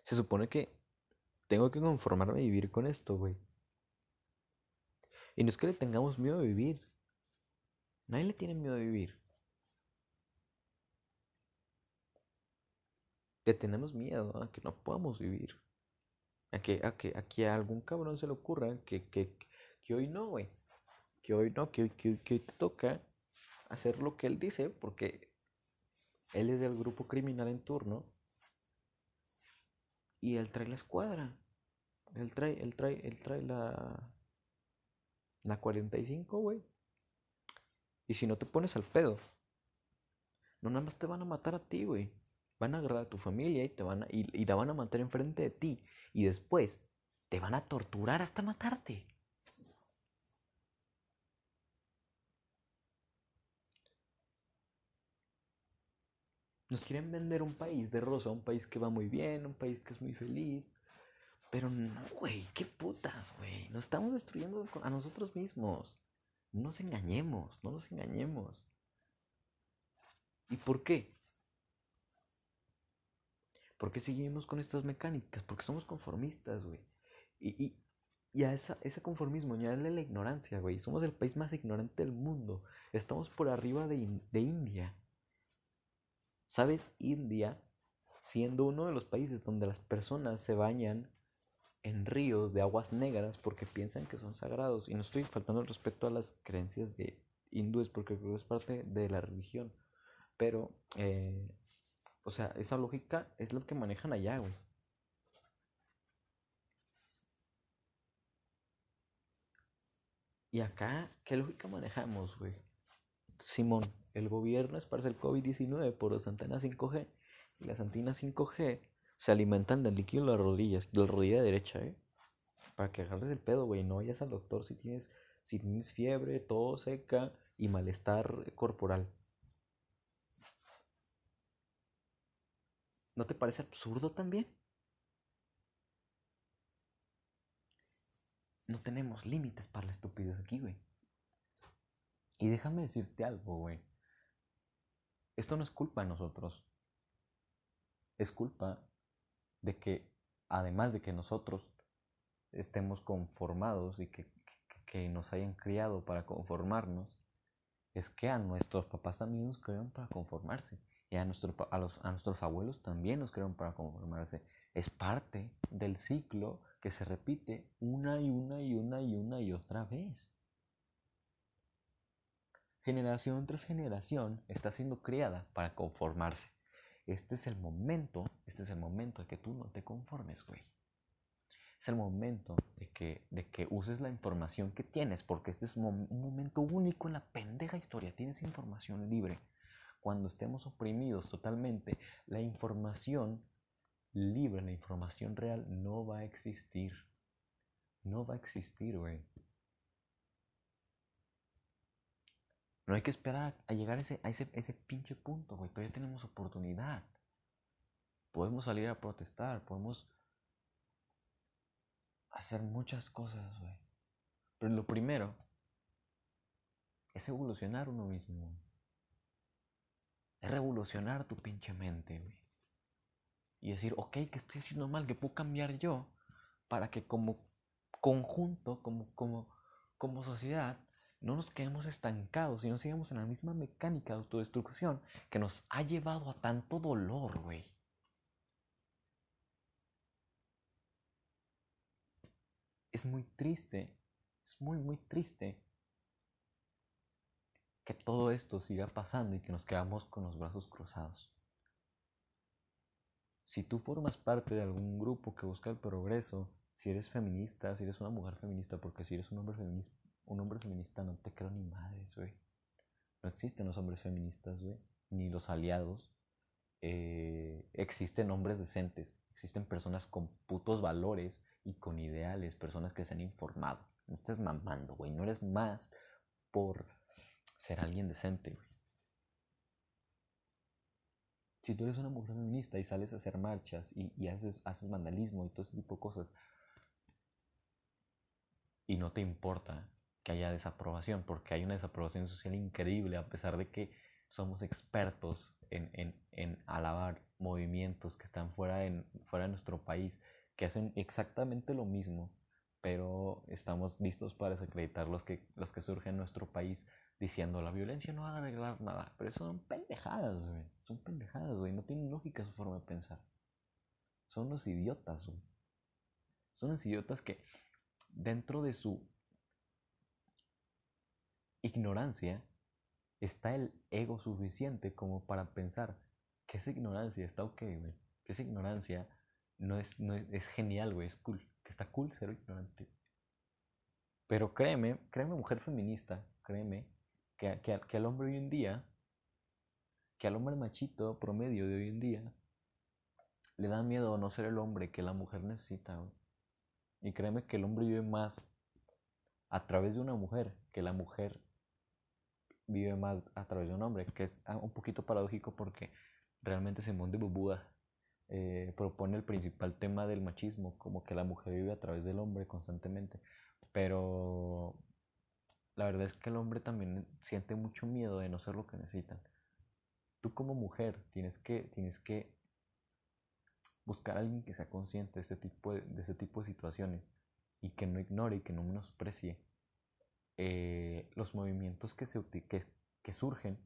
[SPEAKER 1] se supone que tengo que conformarme a vivir con esto, güey. Y no es que le tengamos miedo de vivir. Nadie le tiene miedo de vivir. Le tenemos miedo a que no podamos vivir. A que a, a algún cabrón se le ocurra que, que, que hoy no, güey. Que hoy no, que, que, que hoy te toca hacer lo que él dice porque él es del grupo criminal en turno y él trae la escuadra. Él trae, él trae, él trae la, la 45, güey. Y si no te pones al pedo, no nada más te van a matar a ti, güey. Van a agarrar a tu familia y te van a, y, la van a matar enfrente de ti. Y después te van a torturar hasta matarte. Nos quieren vender un país de rosa, un país que va muy bien, un país que es muy feliz. Pero no, güey, qué putas, güey. Nos estamos destruyendo a nosotros mismos. No nos engañemos, no nos engañemos. ¿Y por qué? Porque seguimos con estas mecánicas? Porque somos conformistas, güey. Y, y, y, a esa, ese conformismo, añade la ignorancia, güey. Somos el país más ignorante del mundo. Estamos por arriba de, de India. ¿Sabes? India, siendo uno de los países donde las personas se bañan en ríos de aguas negras porque piensan que son sagrados. Y no estoy faltando el respeto a las creencias de hindúes porque creo que es parte de la religión. Pero, eh, o sea, esa lógica es lo que manejan allá, güey. Y acá, ¿qué lógica manejamos, güey? Simón, el gobierno esparce el COVID-19 por las antenas 5G y las antenas 5G se alimentan del líquido de las rodillas, de la rodilla derecha, ¿eh? Para que agarres el pedo, güey. No vayas al doctor si tienes, si tienes fiebre, tos seca y malestar corporal. ¿No te parece absurdo también? No tenemos límites para la estupidez aquí, güey. Y déjame decirte algo, güey. Esto no es culpa de nosotros. Es culpa de que además de que nosotros estemos conformados y que, nos hayan criado para conformarnos, es que a nuestros papás también nos crearon para conformarse. Y a, nuestro, a, los, a nuestros abuelos también nos crearon para conformarse. Es parte del ciclo que se repite una y una y una y una y otra vez. Generación tras generación está siendo criada para conformarse. Este es el momento, este es el momento de que tú no te conformes, güey. Es el momento de que, de que uses la información que tienes, porque este es un momento único en la pendeja historia. Tienes información libre. Cuando estemos oprimidos totalmente, la información libre, la información real no va a existir. No va a existir, güey. No hay que esperar a llegar a ese, a ese, ese pinche punto, güey. Todavía tenemos oportunidad. Podemos salir a protestar, podemos hacer muchas cosas, güey. Pero lo primero es evolucionar uno mismo. Es revolucionar tu pinche mente. Y decir, ok, ¿qué estoy haciendo mal? ¿Qué puedo cambiar yo? Para que como conjunto, como, como, como sociedad, no nos quedemos estancados y no sigamos en la misma mecánica de autodestrucción que nos ha llevado a tanto dolor, güey. Es muy triste, es muy, muy triste que todo esto siga pasando y que nos quedamos con los brazos cruzados. Si tú formas parte de algún grupo que busca el progreso, si eres feminista, si eres una mujer feminista, porque si eres un hombre feminista, un hombre feminista no te creo ni madres, güey. No existen los hombres feministas, güey. Ni los aliados. Eh, existen hombres decentes. Existen personas con putos valores y con ideales, personas que se han informado. No estás mamando, güey. No eres más por ser alguien decente. Si tú eres una mujer feminista y sales a hacer marchas y, haces, haces vandalismo y todo ese tipo de cosas, y no te importa que haya desaprobación, porque hay una desaprobación social increíble, a pesar de que somos expertos en, en, en alabar movimientos que están fuera de, fuera de nuestro país, que hacen exactamente lo mismo, pero estamos listos para desacreditar los que, los que surgen en nuestro país diciendo la violencia no va a arreglar nada. Pero eso son pendejadas, güey. Son pendejadas, güey. No tienen lógica su forma de pensar. Son unos idiotas, güey. Son unos idiotas que dentro de su ignorancia está el ego suficiente como para pensar que esa ignorancia está ok, güey. Que esa ignorancia no es, no es, genial, güey. Es cool. Que está cool ser ignorante. Pero créeme, créeme, mujer feminista, créeme, que, que, que al hombre hoy en día, que al hombre machito promedio de hoy en día, le da miedo no ser el hombre que la mujer necesita. Y créeme que el hombre vive más a través de una mujer que la mujer vive más a través de un hombre, que es ah, un poquito paradójico porque realmente Simón de Bubúa eh, propone el principal tema del machismo, como que la mujer vive a través del hombre constantemente, pero la verdad es que el hombre también siente mucho miedo de no ser lo que necesitan. Tú como mujer tienes que, tienes que buscar a alguien que sea consciente de este tipo de, de este tipo de situaciones y que no ignore y que no menosprecie eh, los movimientos que, se, que, que surgen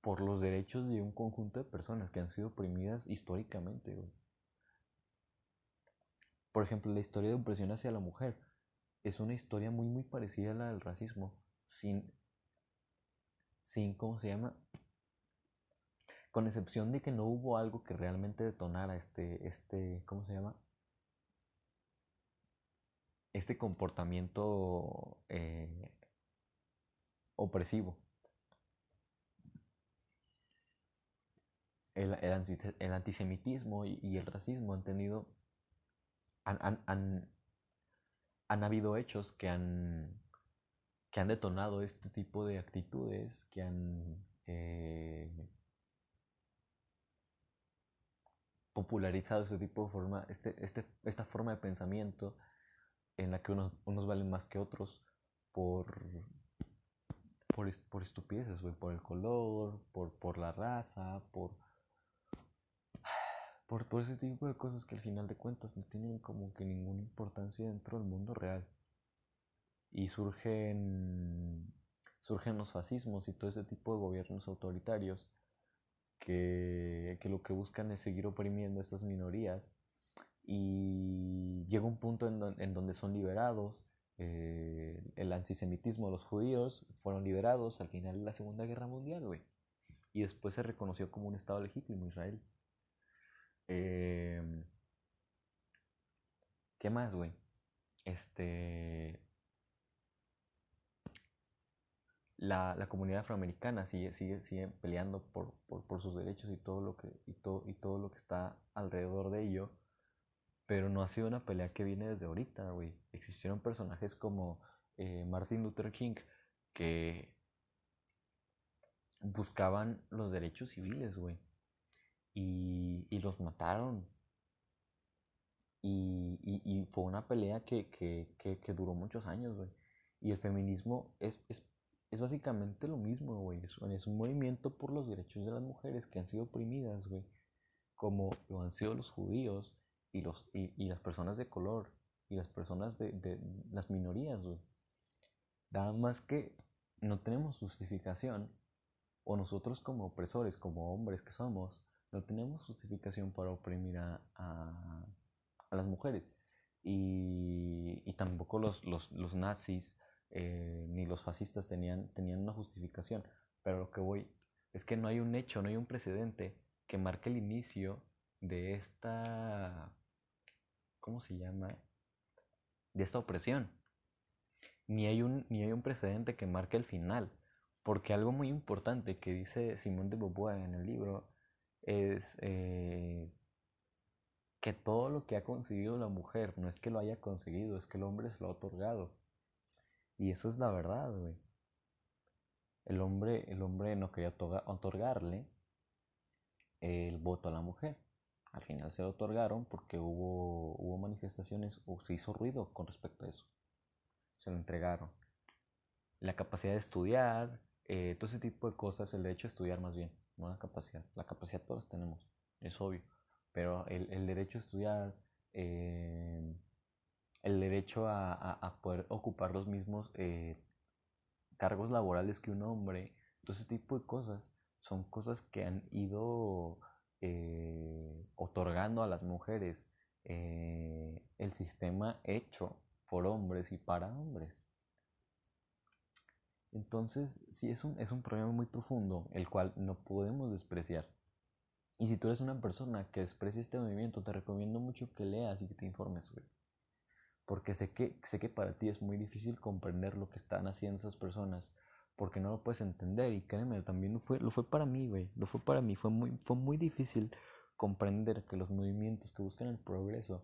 [SPEAKER 1] por los derechos de un conjunto de personas que han sido oprimidas históricamente. Por ejemplo, la historia de opresión hacia la mujer es una historia muy muy parecida a la del racismo, sin, sin ¿cómo se llama? Con excepción de que no hubo algo que realmente detonara este, este, ¿cómo se llama? Este comportamiento eh, opresivo. El, el, antisemitismo y, el racismo han tenido, han, han, habido hechos que han, que han detonado este tipo de actitudes, que han eh, popularizado este tipo de forma, este, este, esta forma de pensamiento en la que unos, unos valen más que otros por, por, por estupideces, por el color, por, por la raza, por, por, por ese tipo de cosas que al final de cuentas no tienen como que ninguna importancia dentro del mundo real. Y surgen, surgen los fascismos y todo ese tipo de gobiernos autoritarios que, lo que buscan es seguir oprimiendo a estas minorías y llega un punto en, donde son liberados. Eh, el antisemitismo los judíos fueron liberados al final de la Segunda Guerra Mundial, güey. Y después se reconoció como un Estado legítimo Israel. Em, ¿Qué más, güey? Este. la, la, comunidad afroamericana sigue, sigue, sigue peleando por, por, por, sus derechos y todo, lo que, y, todo, y todo lo que está alrededor de ello, pero no ha sido una pelea que viene desde ahorita, güey. Existieron personajes como eh, Martin Luther King que buscaban los derechos civiles, güey. Y, y, los mataron. Y, y, y, fue una pelea que, que, que, duró muchos años, güey. Y el feminismo es, es es básicamente lo mismo, güey. Es, un movimiento por los derechos de las mujeres que han sido oprimidas, güey. Como lo han sido los judíos y, los, y, las personas de color y las personas de, de las minorías, güey. Nada más que no tenemos justificación, o nosotros como opresores, como hombres que somos, no tenemos justificación para oprimir a, a, las mujeres. Y, y tampoco los, los, los nazis eh, ni los fascistas tenían, tenían una justificación. Pero lo que voy es que no hay un hecho, no hay un precedente que marque el inicio de esta, ¿cómo se llama? De esta opresión. Ni hay un, ni hay un precedente que marque el final. Porque algo muy importante que dice Simón de Beauvoir en el libro es, eh, que todo lo que ha conseguido la mujer no es que lo haya conseguido, es que el hombre se lo ha otorgado. Y eso es la verdad, güey. El hombre, el hombre no quería otorgarle el voto a la mujer. Al final se lo otorgaron porque hubo, hubo manifestaciones o se hizo ruido con respecto a eso. Se lo entregaron. La capacidad de estudiar, eh, todo ese tipo de cosas, el derecho a estudiar más bien, la capacidad. La capacidad todos tenemos, es obvio. Pero el, el derecho a estudiar, eh, el derecho a, a, poder ocupar los mismos eh, cargos laborales que un hombre, todo ese tipo de cosas son cosas que han ido eh, otorgando a las mujeres el sistema hecho por hombres y para hombres. Entonces, sí es un, es un problema muy profundo, el cual no podemos despreciar. Y si tú eres una persona que desprecia este movimiento, te recomiendo mucho que leas y que te informes, Porque sé que, sé que para ti es muy difícil comprender lo que están haciendo esas personas porque no lo puedes entender. Y créeme, también lo fue, lo fue para mí, güey, lo fue para mí, fue muy, fue muy difícil comprender que los movimientos que buscan el progreso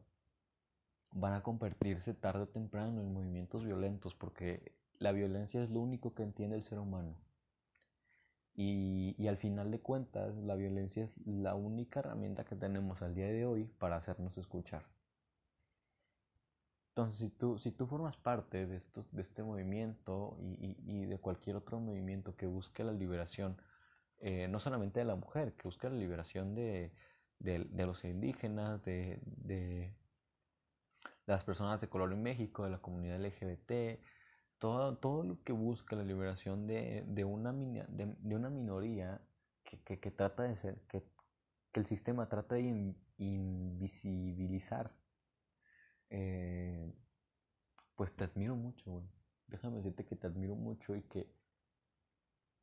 [SPEAKER 1] van a convertirse tarde o temprano en movimientos violentos, porque la violencia es lo único que entiende el ser humano. Y, y, al final de cuentas, la violencia es la única herramienta que tenemos al día de hoy para hacernos escuchar. Entonces, si tú, si tú formas parte de, estos, de este movimiento y, y, de cualquier otro movimiento que busque la liberación, eh, no solamente de la mujer, que busque la liberación de, de, de los indígenas, de, de, las personas de color en México, de la comunidad LGBT, todo, todo lo que busca la liberación de, de, una, de, de una minoría que, que, trata de ser, que, que el sistema trata de invisibilizar eh, pues te admiro mucho, güey. Déjame decirte que te admiro mucho y que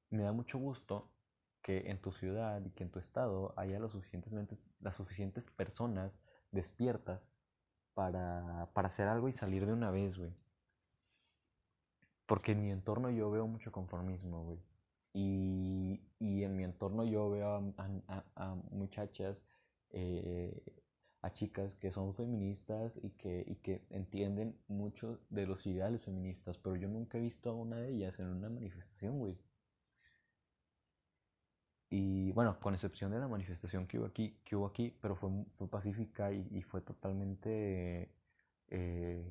[SPEAKER 1] me da mucho gusto que en tu ciudad y que en tu estado haya lo suficientemente, las suficientes personas despiertas para, para hacer algo y salir de una vez, güey. Porque en mi entorno yo veo mucho conformismo, güey. Y, y en mi entorno yo veo a, a, muchachas eh, a chicas que son feministas y que, y que entienden mucho de los ideales feministas, pero yo nunca he visto a una de ellas en una manifestación, güey. Y bueno, con excepción de la manifestación que hubo aquí, que hubo aquí pero fue, fue pacífica y, fue totalmente... Eh,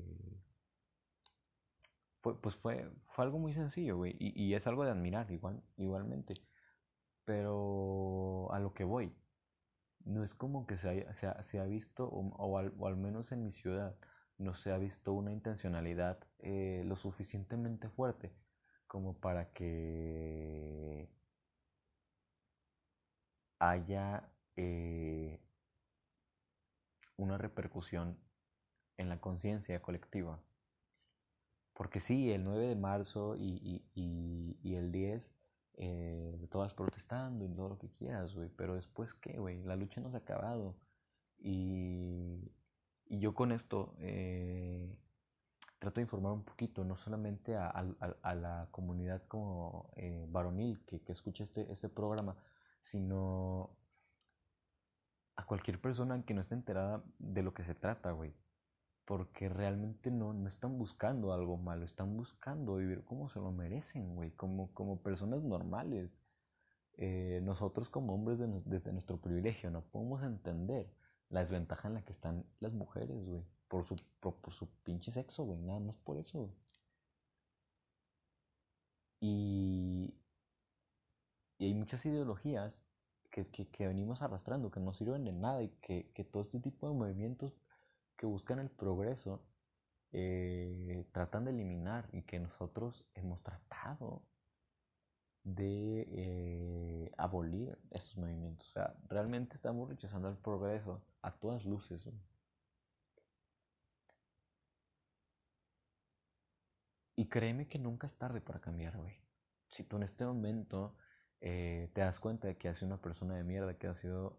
[SPEAKER 1] fue, pues fue, fue algo muy sencillo, güey, y, y es algo de admirar igual, igualmente. Pero a lo que voy, no es como que se, haya, se, ha, visto, o, al, menos en mi ciudad, no se ha visto una intencionalidad eh, lo suficientemente fuerte como para que haya eh, una repercusión en la conciencia colectiva. Porque sí, el 9 de marzo y, y, y el 10 eh, todas protestando y todo lo que quieras, güey, pero después qué, güey, la lucha no se ha acabado. Y, y yo con esto eh, trato de informar un poquito, no solamente a, a, la comunidad como eh, varonil que, que escucha este, este programa, sino a cualquier persona que no esté enterada de lo que se trata, güey porque realmente no, no están buscando algo malo, están buscando vivir como se lo merecen, güey, como, como personas normales. Eh, nosotros como hombres desde nuestro privilegio no podemos entender la desventaja en la que están las mujeres, güey, por su, por, su pinche sexo, güey, nada más por eso. Y, y hay muchas ideologías que, que, que, venimos arrastrando, que no sirven de nada y que, que todo este tipo de movimientos que buscan el progreso eh, tratan de eliminar y que nosotros hemos tratado de eh, abolir esos movimientos. O sea, realmente estamos rechazando el progreso a todas luces. Y créeme que nunca es tarde para cambiar, güey. Si tú en este momento eh, te das cuenta de que has sido una persona de mierda, que has sido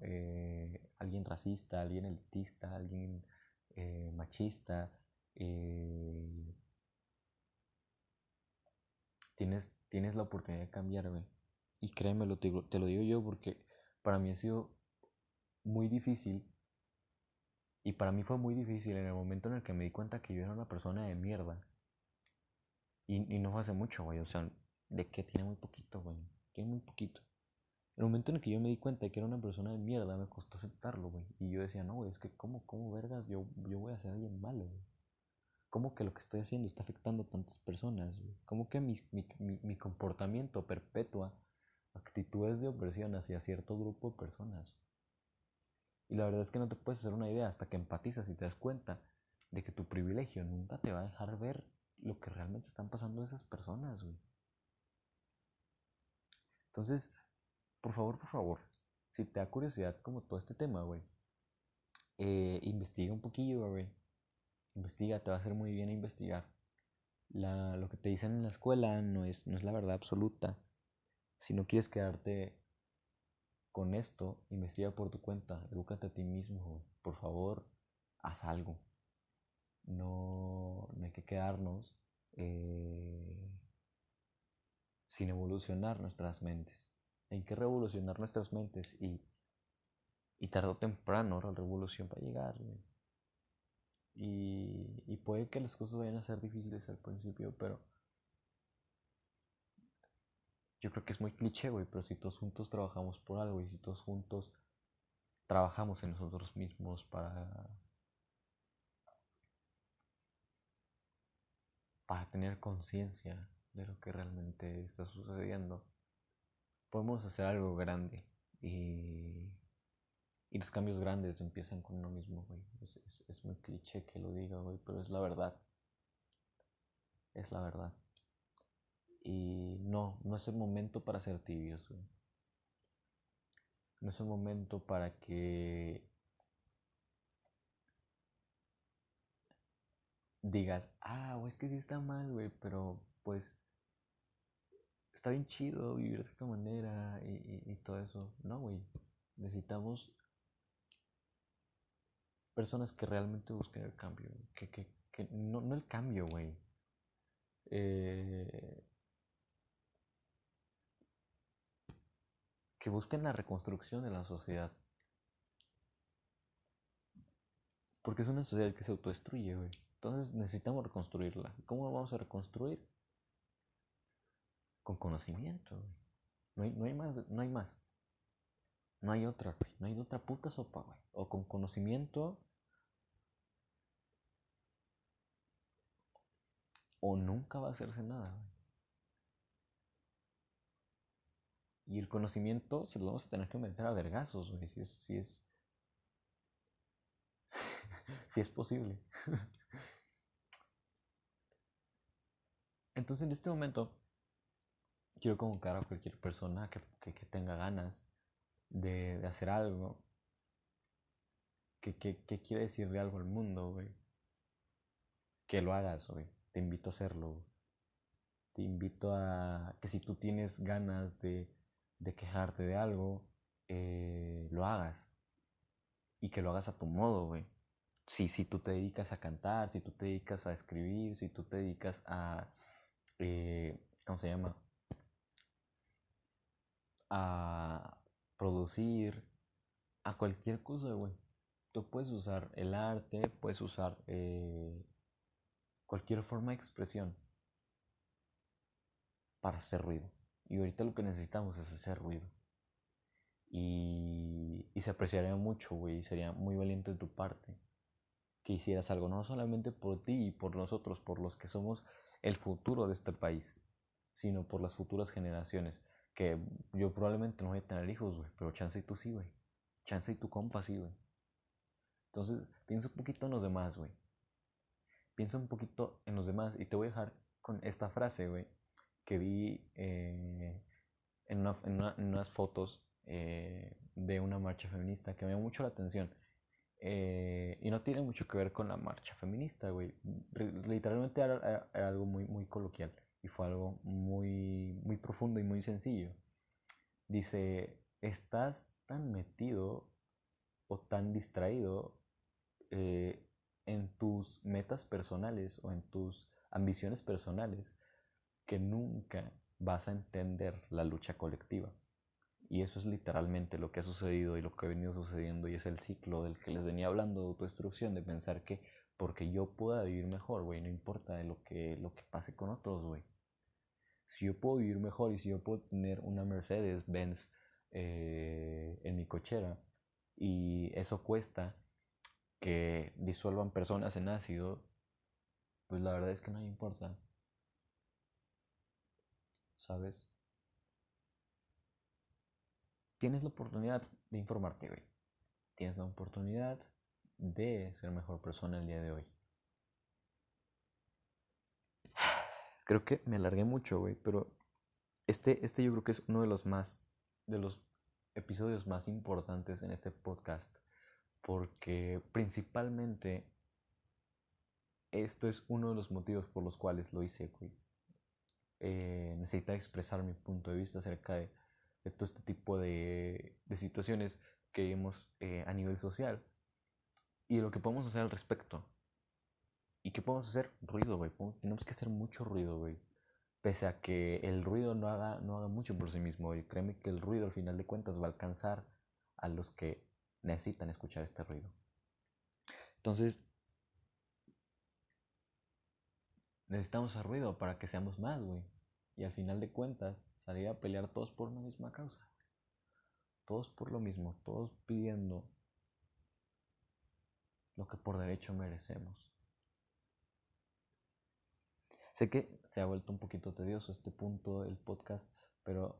[SPEAKER 1] alguien racista, alguien elitista, alguien eh, machista, eh, tienes, tienes la oportunidad de cambiarme. Y créeme, te, te lo digo yo porque para mí ha sido muy difícil Y para mí fue muy difícil en el momento en el que me di cuenta que yo era una persona de mierda. Y, y no fue hace mucho, güey. O sea, de que tiene muy poquito, güey. Tiene muy poquito. El momento en el que yo me di cuenta de que era una persona de mierda, me costó aceptarlo, güey. Y yo decía, no, güey, es que ¿cómo, cómo vergas yo, yo voy a ser alguien malo, güey? ¿Cómo que lo que estoy haciendo está afectando a tantas personas, güey? ¿Cómo que mi, mi, mi, mi comportamiento perpetúa actitudes de opresión hacia cierto grupo de personas? Y la verdad es que no te puedes hacer una idea hasta que empatizas y te das cuenta de que tu privilegio nunca te va a dejar ver lo que realmente están pasando esas personas, güey. Entonces, por favor, por favor, si te da curiosidad como todo este tema, güey, eh, investiga un poquillo, güey. Investiga, te va a hacer muy bien investigar. La, lo que te dicen en la escuela no es, no es la verdad absoluta. Si no quieres quedarte con esto, investiga por tu cuenta, edúcate a ti mismo. Por favor, haz algo. No, no hay que quedarnos eh, sin evolucionar nuestras mentes. Hay que revolucionar nuestras mentes y, y tarde o temprano la revolución va a llegar. Y, y puede que las cosas vayan a ser difíciles al principio, pero yo creo que es muy cliché, güey, pero si todos juntos trabajamos por algo y si todos juntos trabajamos en nosotros mismos para para tener conciencia de lo que realmente está sucediendo podemos hacer algo grande y, y los cambios grandes empiezan con uno mismo, güey. Es, es, muy cliché que lo diga, güey, pero es la verdad. Es la verdad. Y no, no es el momento para ser tibios, güey. No es el momento para que digas, ah, güey, es que sí está mal, güey, pero pues está bien chido vivir de esta manera y, y, y todo eso. No, güey. Necesitamos personas que realmente busquen el cambio. Que, que, que no, no el cambio, güey. Eh, que busquen la reconstrucción de la sociedad. Porque es una sociedad que se autodestruye, güey. Entonces necesitamos reconstruirla. ¿Cómo vamos a reconstruir? Con conocimiento. No hay, no hay más, no hay más. No hay otra, güey. No hay otra puta sopa, güey. O con conocimiento. O nunca va a hacerse nada, güey. Y el conocimiento se lo vamos a tener que meter a vergazos, güey. Si es, si es. si es posible. Entonces en este momento quiero convocar a cualquier persona que, que, que tenga ganas de, hacer algo, que, que, quiere decirle algo al mundo, güey. Que lo hagas, güey. Te invito a hacerlo. Te invito a que si tú tienes ganas de, de quejarte de algo, eh, lo hagas. Y que lo hagas a tu modo, güey. Si, si tú te dedicas a cantar, si tú te dedicas a escribir, si tú te dedicas a... Eh, ¿Cómo se llama? A producir, a cualquier cosa, güey. Tú puedes usar el arte, puedes usar eh, cualquier forma de expresión para hacer ruido. Y ahorita lo que necesitamos es hacer ruido. Y, y se apreciaría mucho, güey. Sería muy valiente de tu parte que hicieras algo, no solamente por ti y por nosotros, por los que somos el futuro de este país, sino por las futuras generaciones yo probablemente no voy a tener hijos, güey, pero chance y tú sí, güey. Chance y tu compa sí, güey. Entonces, piensa un poquito en los demás, güey. Piensa un poquito en los demás y te voy a dejar con esta frase, güey, que vi eh, en, una, en, una, en, unas fotos eh, de una marcha feminista que me llamó mucho la atención. Eh, y no tiene mucho que ver con la marcha feminista, güey. Literalmente era, era, era algo muy, muy coloquial y fue algo muy, muy profundo y muy sencillo. Dice, estás tan metido o tan distraído eh, en tus metas personales o en tus ambiciones personales que nunca vas a entender la lucha colectiva. Y eso es literalmente lo que ha sucedido y lo que ha venido sucediendo y es el ciclo del que les venía hablando de autodestrucción, de pensar que porque yo pueda vivir mejor, güey, no importa lo que, lo que pase con otros, güey. Si yo puedo vivir mejor y si yo puedo tener una Mercedes Benz eh, en mi cochera y eso cuesta que disuelvan personas en ácido, pues la verdad es que no importa. ¿Sabes? Tienes la oportunidad de informarte, güey. Tienes la oportunidad de ser mejor persona el día de hoy. Creo que me alargué mucho, güey, pero este, este yo creo que es uno de los más, de los episodios más importantes en este podcast, porque principalmente esto es uno de los motivos por los cuales lo hice, güey. Eh, necesitaba expresar mi punto de vista acerca de, todo este tipo de, situaciones que vemos eh, a nivel social y lo que podemos hacer al respecto. ¿Y qué podemos hacer? Ruido, güey. Tenemos que hacer mucho ruido, güey. Pese a que el ruido no haga, no haga mucho por sí mismo. Y créeme que el ruido al final de cuentas va a alcanzar a los que necesitan escuchar este ruido. Entonces, necesitamos el ruido para que seamos más, güey. Y al final de cuentas, salir a pelear todos por una misma causa. Todos por lo mismo, todos pidiendo lo que por derecho merecemos. Sé que se ha vuelto un poquito tedioso este punto del podcast, pero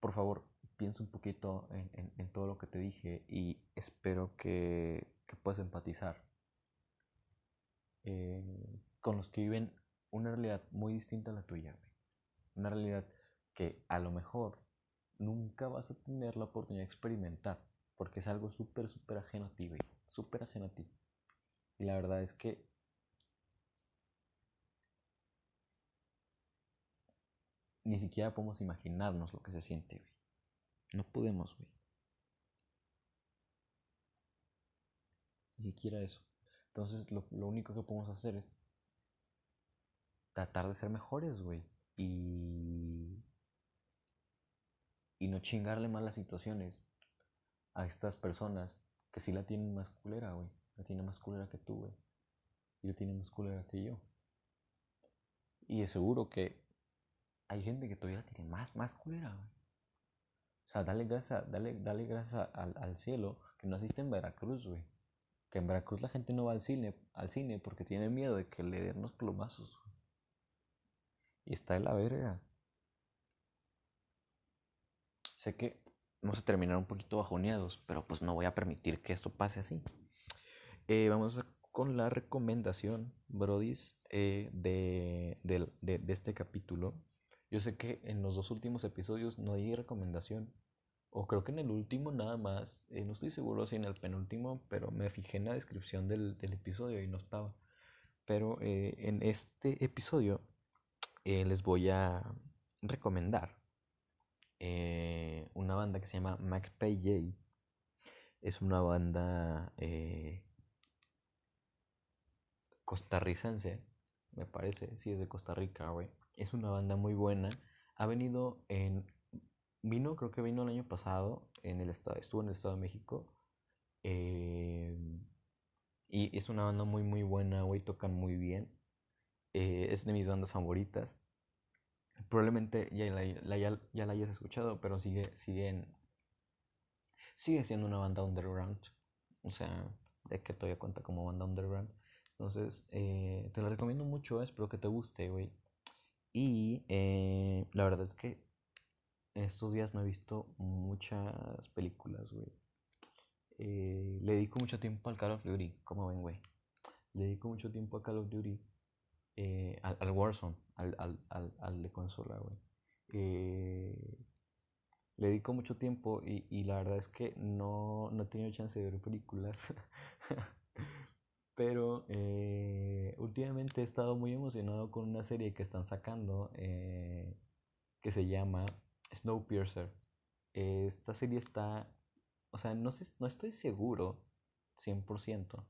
[SPEAKER 1] por favor, piensa un poquito en, todo lo que te dije y espero que, puedas empatizar eh, con los que viven una realidad muy distinta a la tuya. Una realidad que a lo mejor nunca vas a tener la oportunidad de experimentar porque es algo súper, súper ajeno a ti. Súper ajeno a ti. Y la verdad es que ni siquiera podemos imaginarnos lo que se siente, güey. No podemos, güey. Ni siquiera eso. Entonces lo, lo, único que podemos hacer es tratar de ser mejores, güey. Y... Y no chingarle más las situaciones a estas personas que sí la tienen más culera, güey. La tienen más culera que tú, güey. Y la tienen más culera que yo. Y es seguro que hay gente que todavía tiene más, más culera, güey. O sea, dale gracias, dale, dale gracias al, cielo que no naciste en Veracruz, güey. Que en Veracruz la gente no va al cine, al cine porque tiene miedo de que le den los plomazos. Y está de la verga. Sé que vamos a terminar un poquito bajoneados, pero pues no voy a permitir que esto pase así. Eh, vamos con la recomendación, Brodis, eh, de, este capítulo. Yo sé que en los dos últimos episodios no hay recomendación, o creo que en el último nada más, eh, no estoy seguro si en el penúltimo, pero me fijé en la descripción del, del episodio y no estaba. Pero en este episodio les voy a recomendar eh, una banda que se llama MacPay Es una banda eh, costarricense, me parece. Sí, es de Costa Rica, güey. Es una banda muy buena. Ha venido en. Vino, creo que vino el año pasado. En el estado, estuvo en el Estado de México. Eh, y es una banda muy, muy buena, güey. Tocan muy bien. es de mis bandas favoritas probablemente ya la, ya, la hayas escuchado, pero sigue, sigue siendo una banda underground. O sea, de que todavía cuenta como banda underground. Entonces, eh, te la recomiendo mucho, espero que te guste, güey. Y eh, la verdad es que en estos días no he visto muchas películas, güey. Eh, le dedico mucho tiempo al Call of Duty, como ven, güey. Le dedico mucho tiempo a Call of Duty eh, al, Warzone, al, al, al, de consola, güey. Le dedico mucho tiempo y, y, la verdad es que no, no he tenido chance de ver películas. Pero eh, últimamente he estado muy emocionado con una serie que están sacando que se llama Snowpiercer. esta serie está, o sea, no, sé, no estoy seguro 100%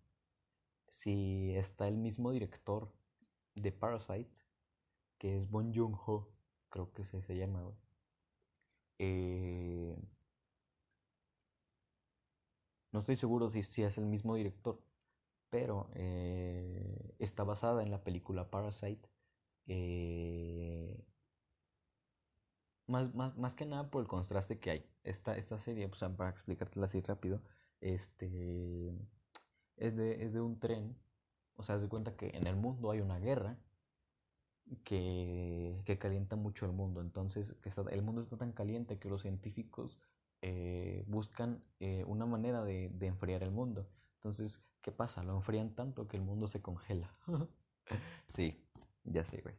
[SPEAKER 1] si está el mismo director de Parasite, que es Bon Joon-ho, creo que se, se llama. Eh, no estoy seguro si, si, es el mismo director, pero eh, está basada en la película Parasite. Eh, más, más, más, que nada por el contraste que hay. Esta, esta serie, pues, para explicártela así rápido, este, es, de, es de un tren. O sea, se cuenta que en el mundo hay una guerra que, que calienta mucho el mundo. Entonces, que el mundo está tan caliente que los científicos eh, buscan eh, una manera de, de, enfriar el mundo. Entonces, ¿qué pasa? Lo enfrían tanto que el mundo se congela. sí, ya sé, güey.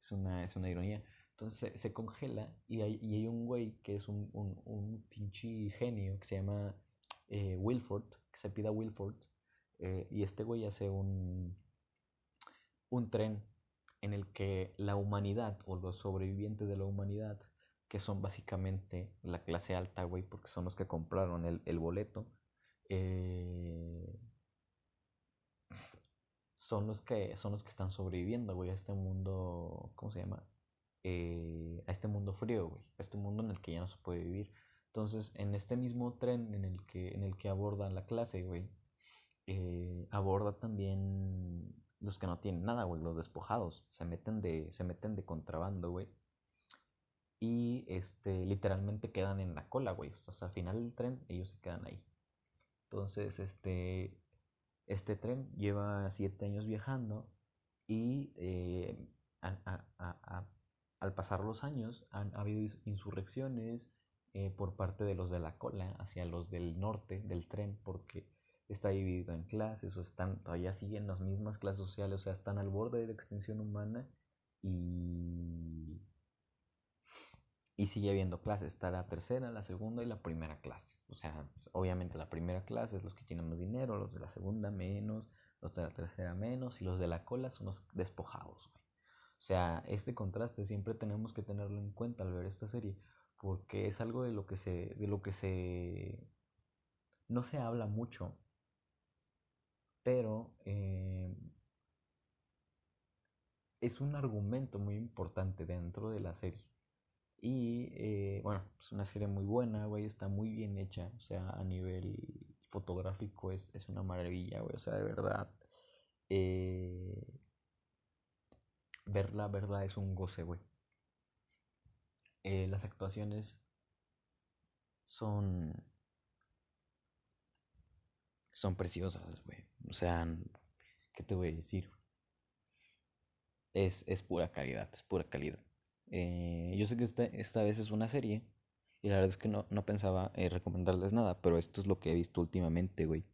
[SPEAKER 1] Es una, es una ironía. Entonces se, congela y hay, y hay, un güey que es un, un, un pinche genio que se llama eh, Wilford, que se pida Wilford. Eh, y este güey hace un, un tren en el que la humanidad o los sobrevivientes de la humanidad, que son básicamente la clase alta, güey, porque son los que compraron el, el boleto, eh, son los que son los que están sobreviviendo, güey, a este mundo, ¿cómo se llama? Eh, a este mundo frío, güey, a este mundo en el que ya no se puede vivir. Entonces, en este mismo tren en el que, en el que aborda la clase, güey, eh, aborda también los que no tienen nada, güey, los despojados, se meten de, se meten de contrabando, güey. Y este, literalmente quedan en la cola, güey. O sea, al final del tren, ellos se quedan ahí. Entonces, este, este tren lleva siete años viajando y eh, al pasar los años han habido insurrecciones eh, por parte de los de la cola hacia los del norte del tren porque está dividido en clases o están todavía siguen las mismas clases sociales, o sea, están al borde de la extinción humana y y sigue habiendo clases, está la tercera, la segunda y la primera clase. O sea, obviamente la primera clase es los que tienen más dinero, los de la segunda menos, los de la tercera menos y los de la cola son los despojados. O sea, este contraste siempre tenemos que tenerlo en cuenta al ver esta serie, porque es algo de lo que se, de lo que se, no se habla mucho, pero eh, es un argumento muy importante dentro de la serie. Y eh, bueno, es una serie muy buena, güey, está muy bien hecha, o sea, a nivel fotográfico es, es una maravilla, güey, o sea, de verdad. Eh, verla, verla es un goce, güey. Eh, las actuaciones son son preciosas, güey. O sea, ¿qué te voy a decir? Es, es pura calidad, es pura calidad. Eh, yo sé que esta, esta vez es una serie y la verdad es que no, no pensaba eh, recomendarles nada, pero esto es lo que he visto últimamente, güey.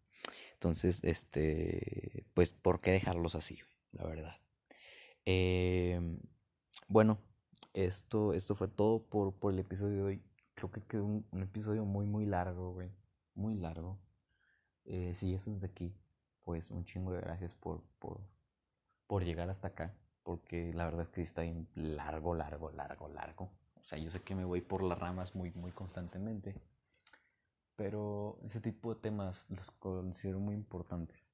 [SPEAKER 1] Entonces, este, pues, ¿por qué dejarlos así, güey? La verdad. Eh, bueno, esto, esto fue todo por, por el episodio de hoy. Creo que quedó un, episodio muy, muy largo, güey. Muy largo. Eh, si estás de aquí, pues un chingo de gracias por, por, por llegar hasta acá. Porque la verdad es que está bien largo, largo, largo, largo. O sea, yo sé que me voy por las ramas muy, muy constantemente. Pero ese tipo de temas los considero muy importantes.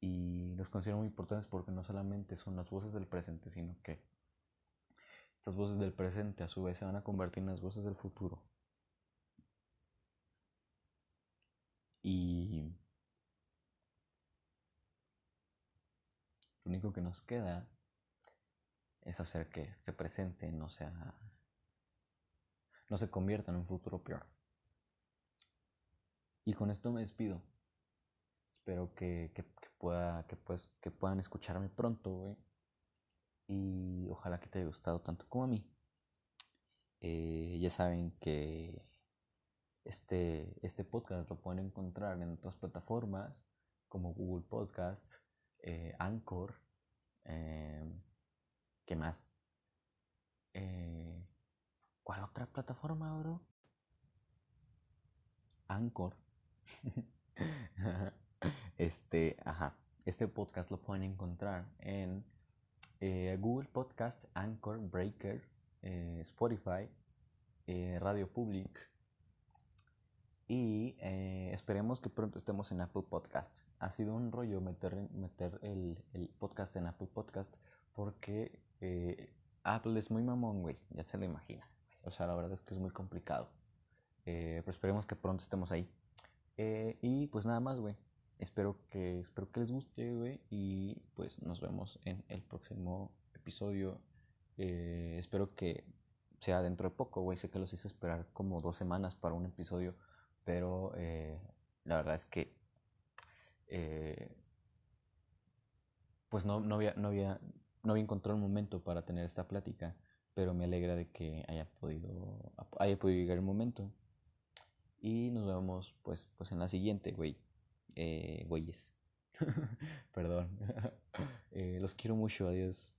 [SPEAKER 1] Y los considero muy importantes porque no solamente son las voces del presente, sino que estas voces del presente a su vez se van a convertir en las voces del futuro. Y lo único que nos queda es hacer que este presente no sea no se convierta en un futuro peor. Y con esto me despido. Espero que, que, pueda, que, pues, que puedan escucharme pronto, güey. Y ojalá que te haya gustado tanto como a mí. Eh, ya saben que este, este podcast lo pueden encontrar en otras plataformas como Google Podcast, eh, Anchor, eh, ¿qué más? Eh, ¿Cuál otra plataforma, bro? Anchor. este, ajá. Este podcast lo pueden encontrar en eh, Google Podcast, Anchor, Breaker, eh, Spotify, Radio Public. Y esperemos que pronto estemos en Apple Podcast. Ha sido un rollo meter, meter el, el podcast en Apple Podcast porque Apple es muy mamón, güey. Ya se lo imagina. O sea, la verdad es que es muy complicado. Eh, pero esperemos que pronto estemos ahí. Eh, y pues nada más, güey. Espero que, espero que les guste, güey. Y pues nos vemos en el próximo episodio. Eh, espero que sea dentro de poco, güey. Sé que los hice esperar como dos semanas para un episodio. Pero la verdad es que pues no, no, había, no había encontrado el momento para tener esta plática, pero me alegra de que haya podido, haya podido llegar el momento. Y nos vemos pues, pues en la siguiente, güey. Eh, güeyes. Perdón. Eh, los quiero mucho, adiós.